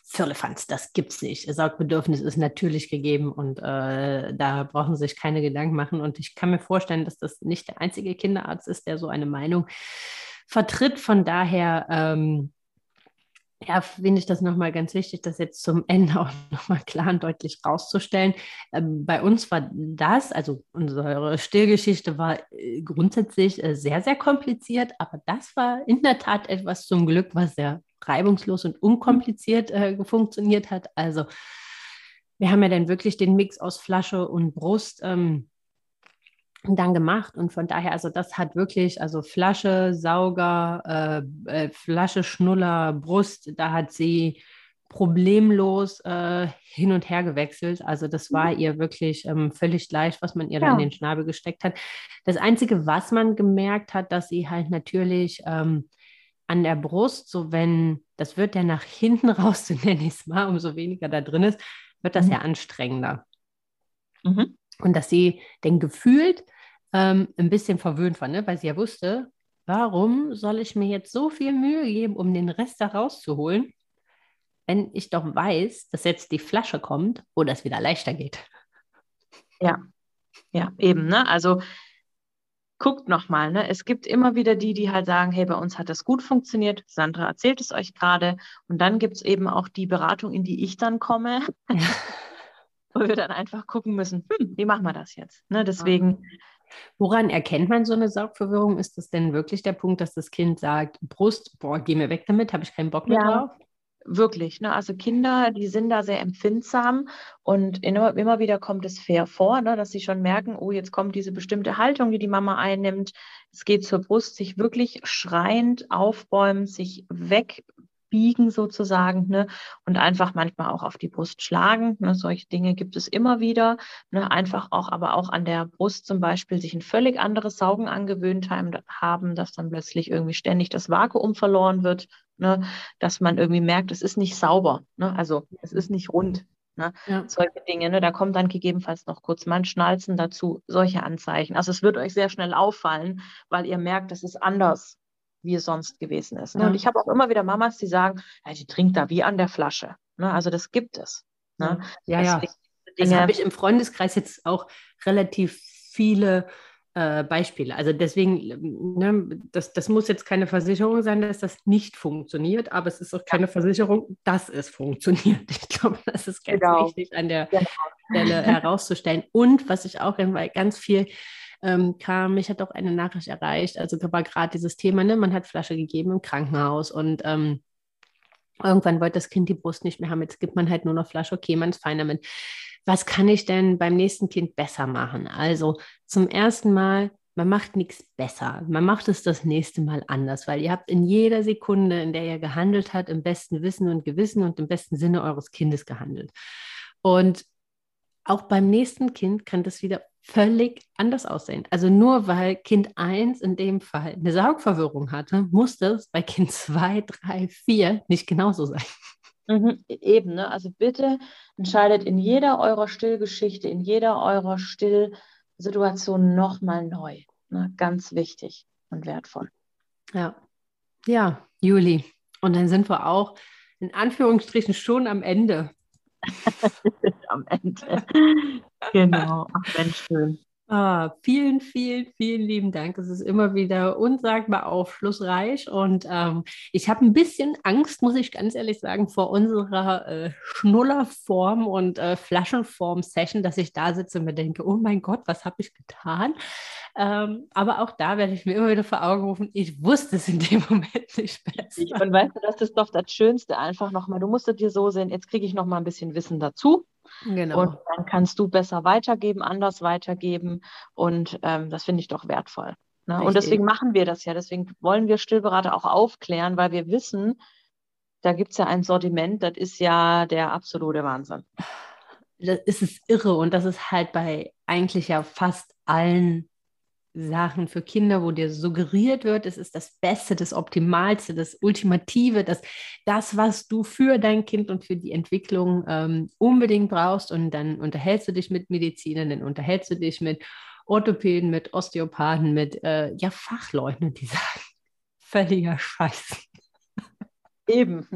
Firlefanz, das gibt's nicht. Saugbedürfnis ist natürlich gegeben und äh, da brauchen Sie sich keine Gedanken machen. Und ich kann mir vorstellen, dass das nicht der einzige Kinderarzt ist, der so eine Meinung vertritt. Von daher, ähm, ja, finde ich das nochmal ganz wichtig, das jetzt zum Ende <laughs> auch nochmal klar und deutlich rauszustellen. Ähm, bei uns war das, also unsere Stillgeschichte war äh, grundsätzlich äh, sehr, sehr kompliziert, aber das war in der Tat etwas zum Glück, was sehr reibungslos und unkompliziert äh, funktioniert hat. Also wir haben ja dann wirklich den Mix aus Flasche und Brust. Ähm, dann gemacht. Und von daher, also das hat wirklich, also Flasche, Sauger, äh, äh, Flasche, Schnuller, Brust, da hat sie problemlos äh, hin und her gewechselt. Also das war mhm. ihr wirklich ähm, völlig leicht, was man ihr ja. da in den Schnabel gesteckt hat. Das Einzige, was man gemerkt hat, dass sie halt natürlich ähm, an der Brust, so wenn, das wird ja nach hinten <laughs> raus, so nenne ich es mal, umso weniger da drin ist, wird das mhm. ja anstrengender. Mhm. Und dass sie denn gefühlt ähm, ein bisschen verwöhnt war, ne? weil sie ja wusste, warum soll ich mir jetzt so viel Mühe geben, um den Rest da rauszuholen, wenn ich doch weiß, dass jetzt die Flasche kommt, wo das wieder leichter geht. Ja, ja, eben, ne? Also guckt nochmal, ne? Es gibt immer wieder die, die halt sagen, hey, bei uns hat das gut funktioniert. Sandra erzählt es euch gerade. Und dann gibt es eben auch die Beratung, in die ich dann komme. Ja. <laughs> wo wir dann einfach gucken müssen, hm, wie machen wir das jetzt? Ne? Deswegen Woran erkennt man so eine Saugverwirrung? Ist das denn wirklich der Punkt, dass das Kind sagt, Brust, boah, geh mir weg damit, habe ich keinen Bock mehr ja. drauf? Wirklich, ne? Also Kinder, die sind da sehr empfindsam und immer, immer wieder kommt es fair vor, ne? dass sie schon merken, oh, jetzt kommt diese bestimmte Haltung, die die Mama einnimmt. Es geht zur Brust, sich wirklich schreiend aufbäumen, sich weg biegen sozusagen ne? und einfach manchmal auch auf die Brust schlagen. Ne? Solche Dinge gibt es immer wieder. Ne? Einfach auch, aber auch an der Brust zum Beispiel sich ein völlig anderes Saugen angewöhnt haben, dass dann plötzlich irgendwie ständig das Vakuum verloren wird, ne? dass man irgendwie merkt, es ist nicht sauber, ne? also es ist nicht rund. Ne? Ja. Solche Dinge, ne? da kommt dann gegebenenfalls noch kurz mal ein Schnalzen dazu, solche Anzeichen. Also es wird euch sehr schnell auffallen, weil ihr merkt, es ist anders wie es sonst gewesen ist. Ne? Ja. Und ich habe auch immer wieder Mamas, die sagen, ja, die trinkt da wie an der Flasche. Ne? Also das gibt es. Ne? Ja, ja. Das habe ich im Freundeskreis jetzt auch relativ viele äh, Beispiele. Also deswegen, ne, das, das muss jetzt keine Versicherung sein, dass das nicht funktioniert, aber es ist auch keine Versicherung, dass es funktioniert. Ich glaube, das ist ganz genau. wichtig an der genau. Stelle herauszustellen. Und was ich auch ganz viel ähm, kam, mich hat auch eine Nachricht erreicht, also war gerade dieses Thema, ne, man hat Flasche gegeben im Krankenhaus und ähm, irgendwann wollte das Kind die Brust nicht mehr haben, jetzt gibt man halt nur noch Flasche, okay, man ist fein damit. Was kann ich denn beim nächsten Kind besser machen? Also zum ersten Mal, man macht nichts besser. Man macht es das nächste Mal anders, weil ihr habt in jeder Sekunde, in der ihr gehandelt habt, im besten Wissen und Gewissen und im besten Sinne eures Kindes gehandelt. Und auch beim nächsten Kind kann das wieder völlig anders aussehen. Also nur weil Kind 1 in dem Fall eine Saugverwirrung hatte, muss das bei Kind 2, 3, 4 nicht genauso sein. Mhm, eben, ne? Also bitte entscheidet in jeder eurer Stillgeschichte, in jeder eurer Stillsituation nochmal neu. Ne? Ganz wichtig und wertvoll. Ja. Ja, Juli. Und dann sind wir auch in Anführungsstrichen schon am Ende <laughs> am Ende. genau. Ach, Mensch, schön. Ah, vielen, vielen, vielen lieben Dank. Es ist immer wieder unsagbar aufschlussreich und ähm, ich habe ein bisschen Angst, muss ich ganz ehrlich sagen, vor unserer äh, Schnullerform und äh, Flaschenform-Session, dass ich da sitze und mir denke, oh mein Gott, was habe ich getan? Ähm, aber auch da werde ich mir immer wieder vor Augen rufen, ich wusste es in dem <laughs> Moment nicht besser. Und weißt du, das ist doch das Schönste einfach nochmal. Du musst es dir so sehen, jetzt kriege ich nochmal ein bisschen Wissen dazu. Genau. Und dann kannst du besser weitergeben, anders weitergeben. Und ähm, das finde ich doch wertvoll. Ne? Und deswegen machen wir das ja. Deswegen wollen wir Stillberater auch aufklären, weil wir wissen, da gibt es ja ein Sortiment, das ist ja der absolute Wahnsinn. Das ist es irre und das ist halt bei eigentlich ja fast allen Sachen für Kinder, wo dir suggeriert wird, es ist das Beste, das Optimalste, das Ultimative, das, das was du für dein Kind und für die Entwicklung ähm, unbedingt brauchst. Und dann unterhältst du dich mit Medizinern, dann unterhältst du dich mit Orthopäden, mit Osteopathen, mit äh, ja, Fachleuten, die sagen, <laughs> völliger Scheiß. Eben.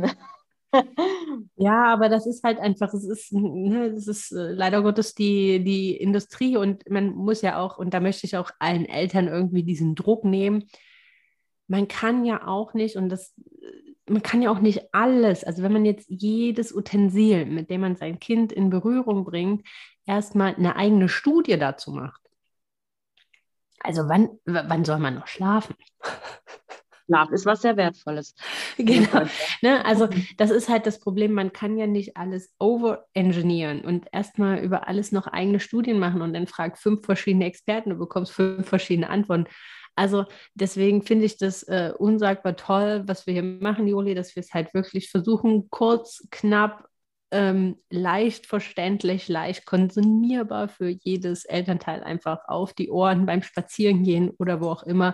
Ja, aber das ist halt einfach, es ist, ne, das ist äh, leider Gottes die, die Industrie und man muss ja auch, und da möchte ich auch allen Eltern irgendwie diesen Druck nehmen. Man kann ja auch nicht, und das man kann ja auch nicht alles, also wenn man jetzt jedes Utensil, mit dem man sein Kind in Berührung bringt, erstmal eine eigene Studie dazu macht. Also wann, wann soll man noch schlafen? <laughs> Schlaf ist was sehr Wertvolles. <laughs> Genau. Ne? Also das ist halt das Problem, man kann ja nicht alles overengineeren und erstmal über alles noch eigene Studien machen und dann fragt fünf verschiedene Experten, du bekommst fünf verschiedene Antworten. Also deswegen finde ich das äh, unsagbar toll, was wir hier machen, Juli, dass wir es halt wirklich versuchen, kurz, knapp, ähm, leicht verständlich, leicht konsumierbar für jedes Elternteil einfach auf die Ohren beim Spazierengehen oder wo auch immer,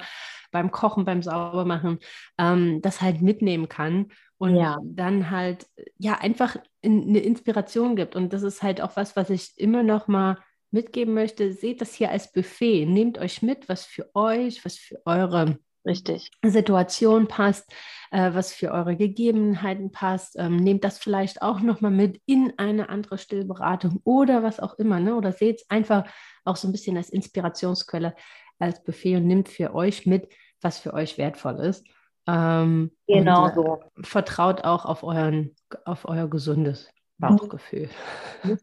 beim Kochen, beim Saubermachen, ähm, das halt mitnehmen kann und ja. dann halt ja einfach in, eine Inspiration gibt. Und das ist halt auch was, was ich immer noch mal mitgeben möchte, seht das hier als Buffet. Nehmt euch mit, was für euch, was für eure Richtig. Situation passt, äh, was für eure Gegebenheiten passt. Ähm, nehmt das vielleicht auch nochmal mit in eine andere Stillberatung oder was auch immer. Ne? Oder seht es einfach auch so ein bisschen als Inspirationsquelle, als Buffet und nimmt für euch mit, was für euch wertvoll ist. Ähm, genau und, äh, so. Vertraut auch auf, euren, auf euer gesundes Bauchgefühl.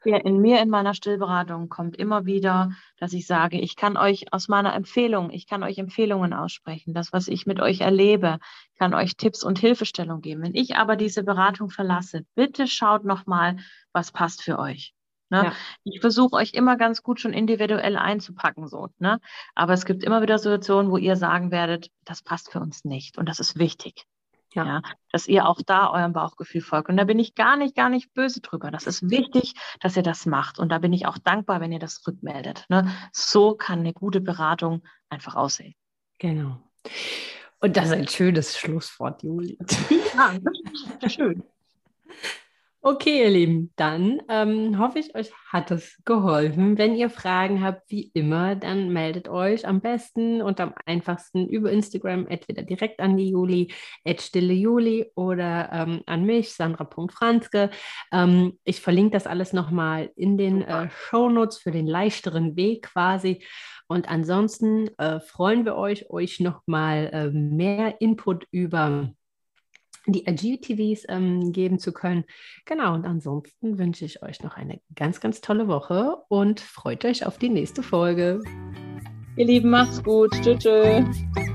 In mir, in meiner Stillberatung kommt immer wieder, dass ich sage, ich kann euch aus meiner Empfehlung, ich kann euch Empfehlungen aussprechen, das, was ich mit euch erlebe, kann euch Tipps und Hilfestellung geben. Wenn ich aber diese Beratung verlasse, bitte schaut nochmal, was passt für euch. Ne? Ja. Ich versuche euch immer ganz gut schon individuell einzupacken, so, ne? Aber es gibt immer wieder Situationen, wo ihr sagen werdet, das passt für uns nicht. Und das ist wichtig. Ja. ja. dass ihr auch da eurem Bauchgefühl folgt. Und da bin ich gar nicht, gar nicht böse drüber. Das ist wichtig, dass ihr das macht. Und da bin ich auch dankbar, wenn ihr das rückmeldet. Ne? So kann eine gute Beratung einfach aussehen. Genau. Und das ist ein schönes Schlusswort, Juli. Ja, schön. <laughs> Okay, ihr Lieben, dann ähm, hoffe ich, euch hat es geholfen. Wenn ihr Fragen habt, wie immer, dann meldet euch am besten und am einfachsten über Instagram, entweder direkt an die Juli, stille Juli oder ähm, an mich, Sandra.franzke. Ähm, ich verlinke das alles nochmal in den äh, Shownotes für den leichteren Weg quasi. Und ansonsten äh, freuen wir euch, euch nochmal äh, mehr Input über die IGTVs ähm, geben zu können. Genau, und ansonsten wünsche ich euch noch eine ganz, ganz tolle Woche und freut euch auf die nächste Folge. Ihr Lieben, macht's gut. Tschüss. tschüss.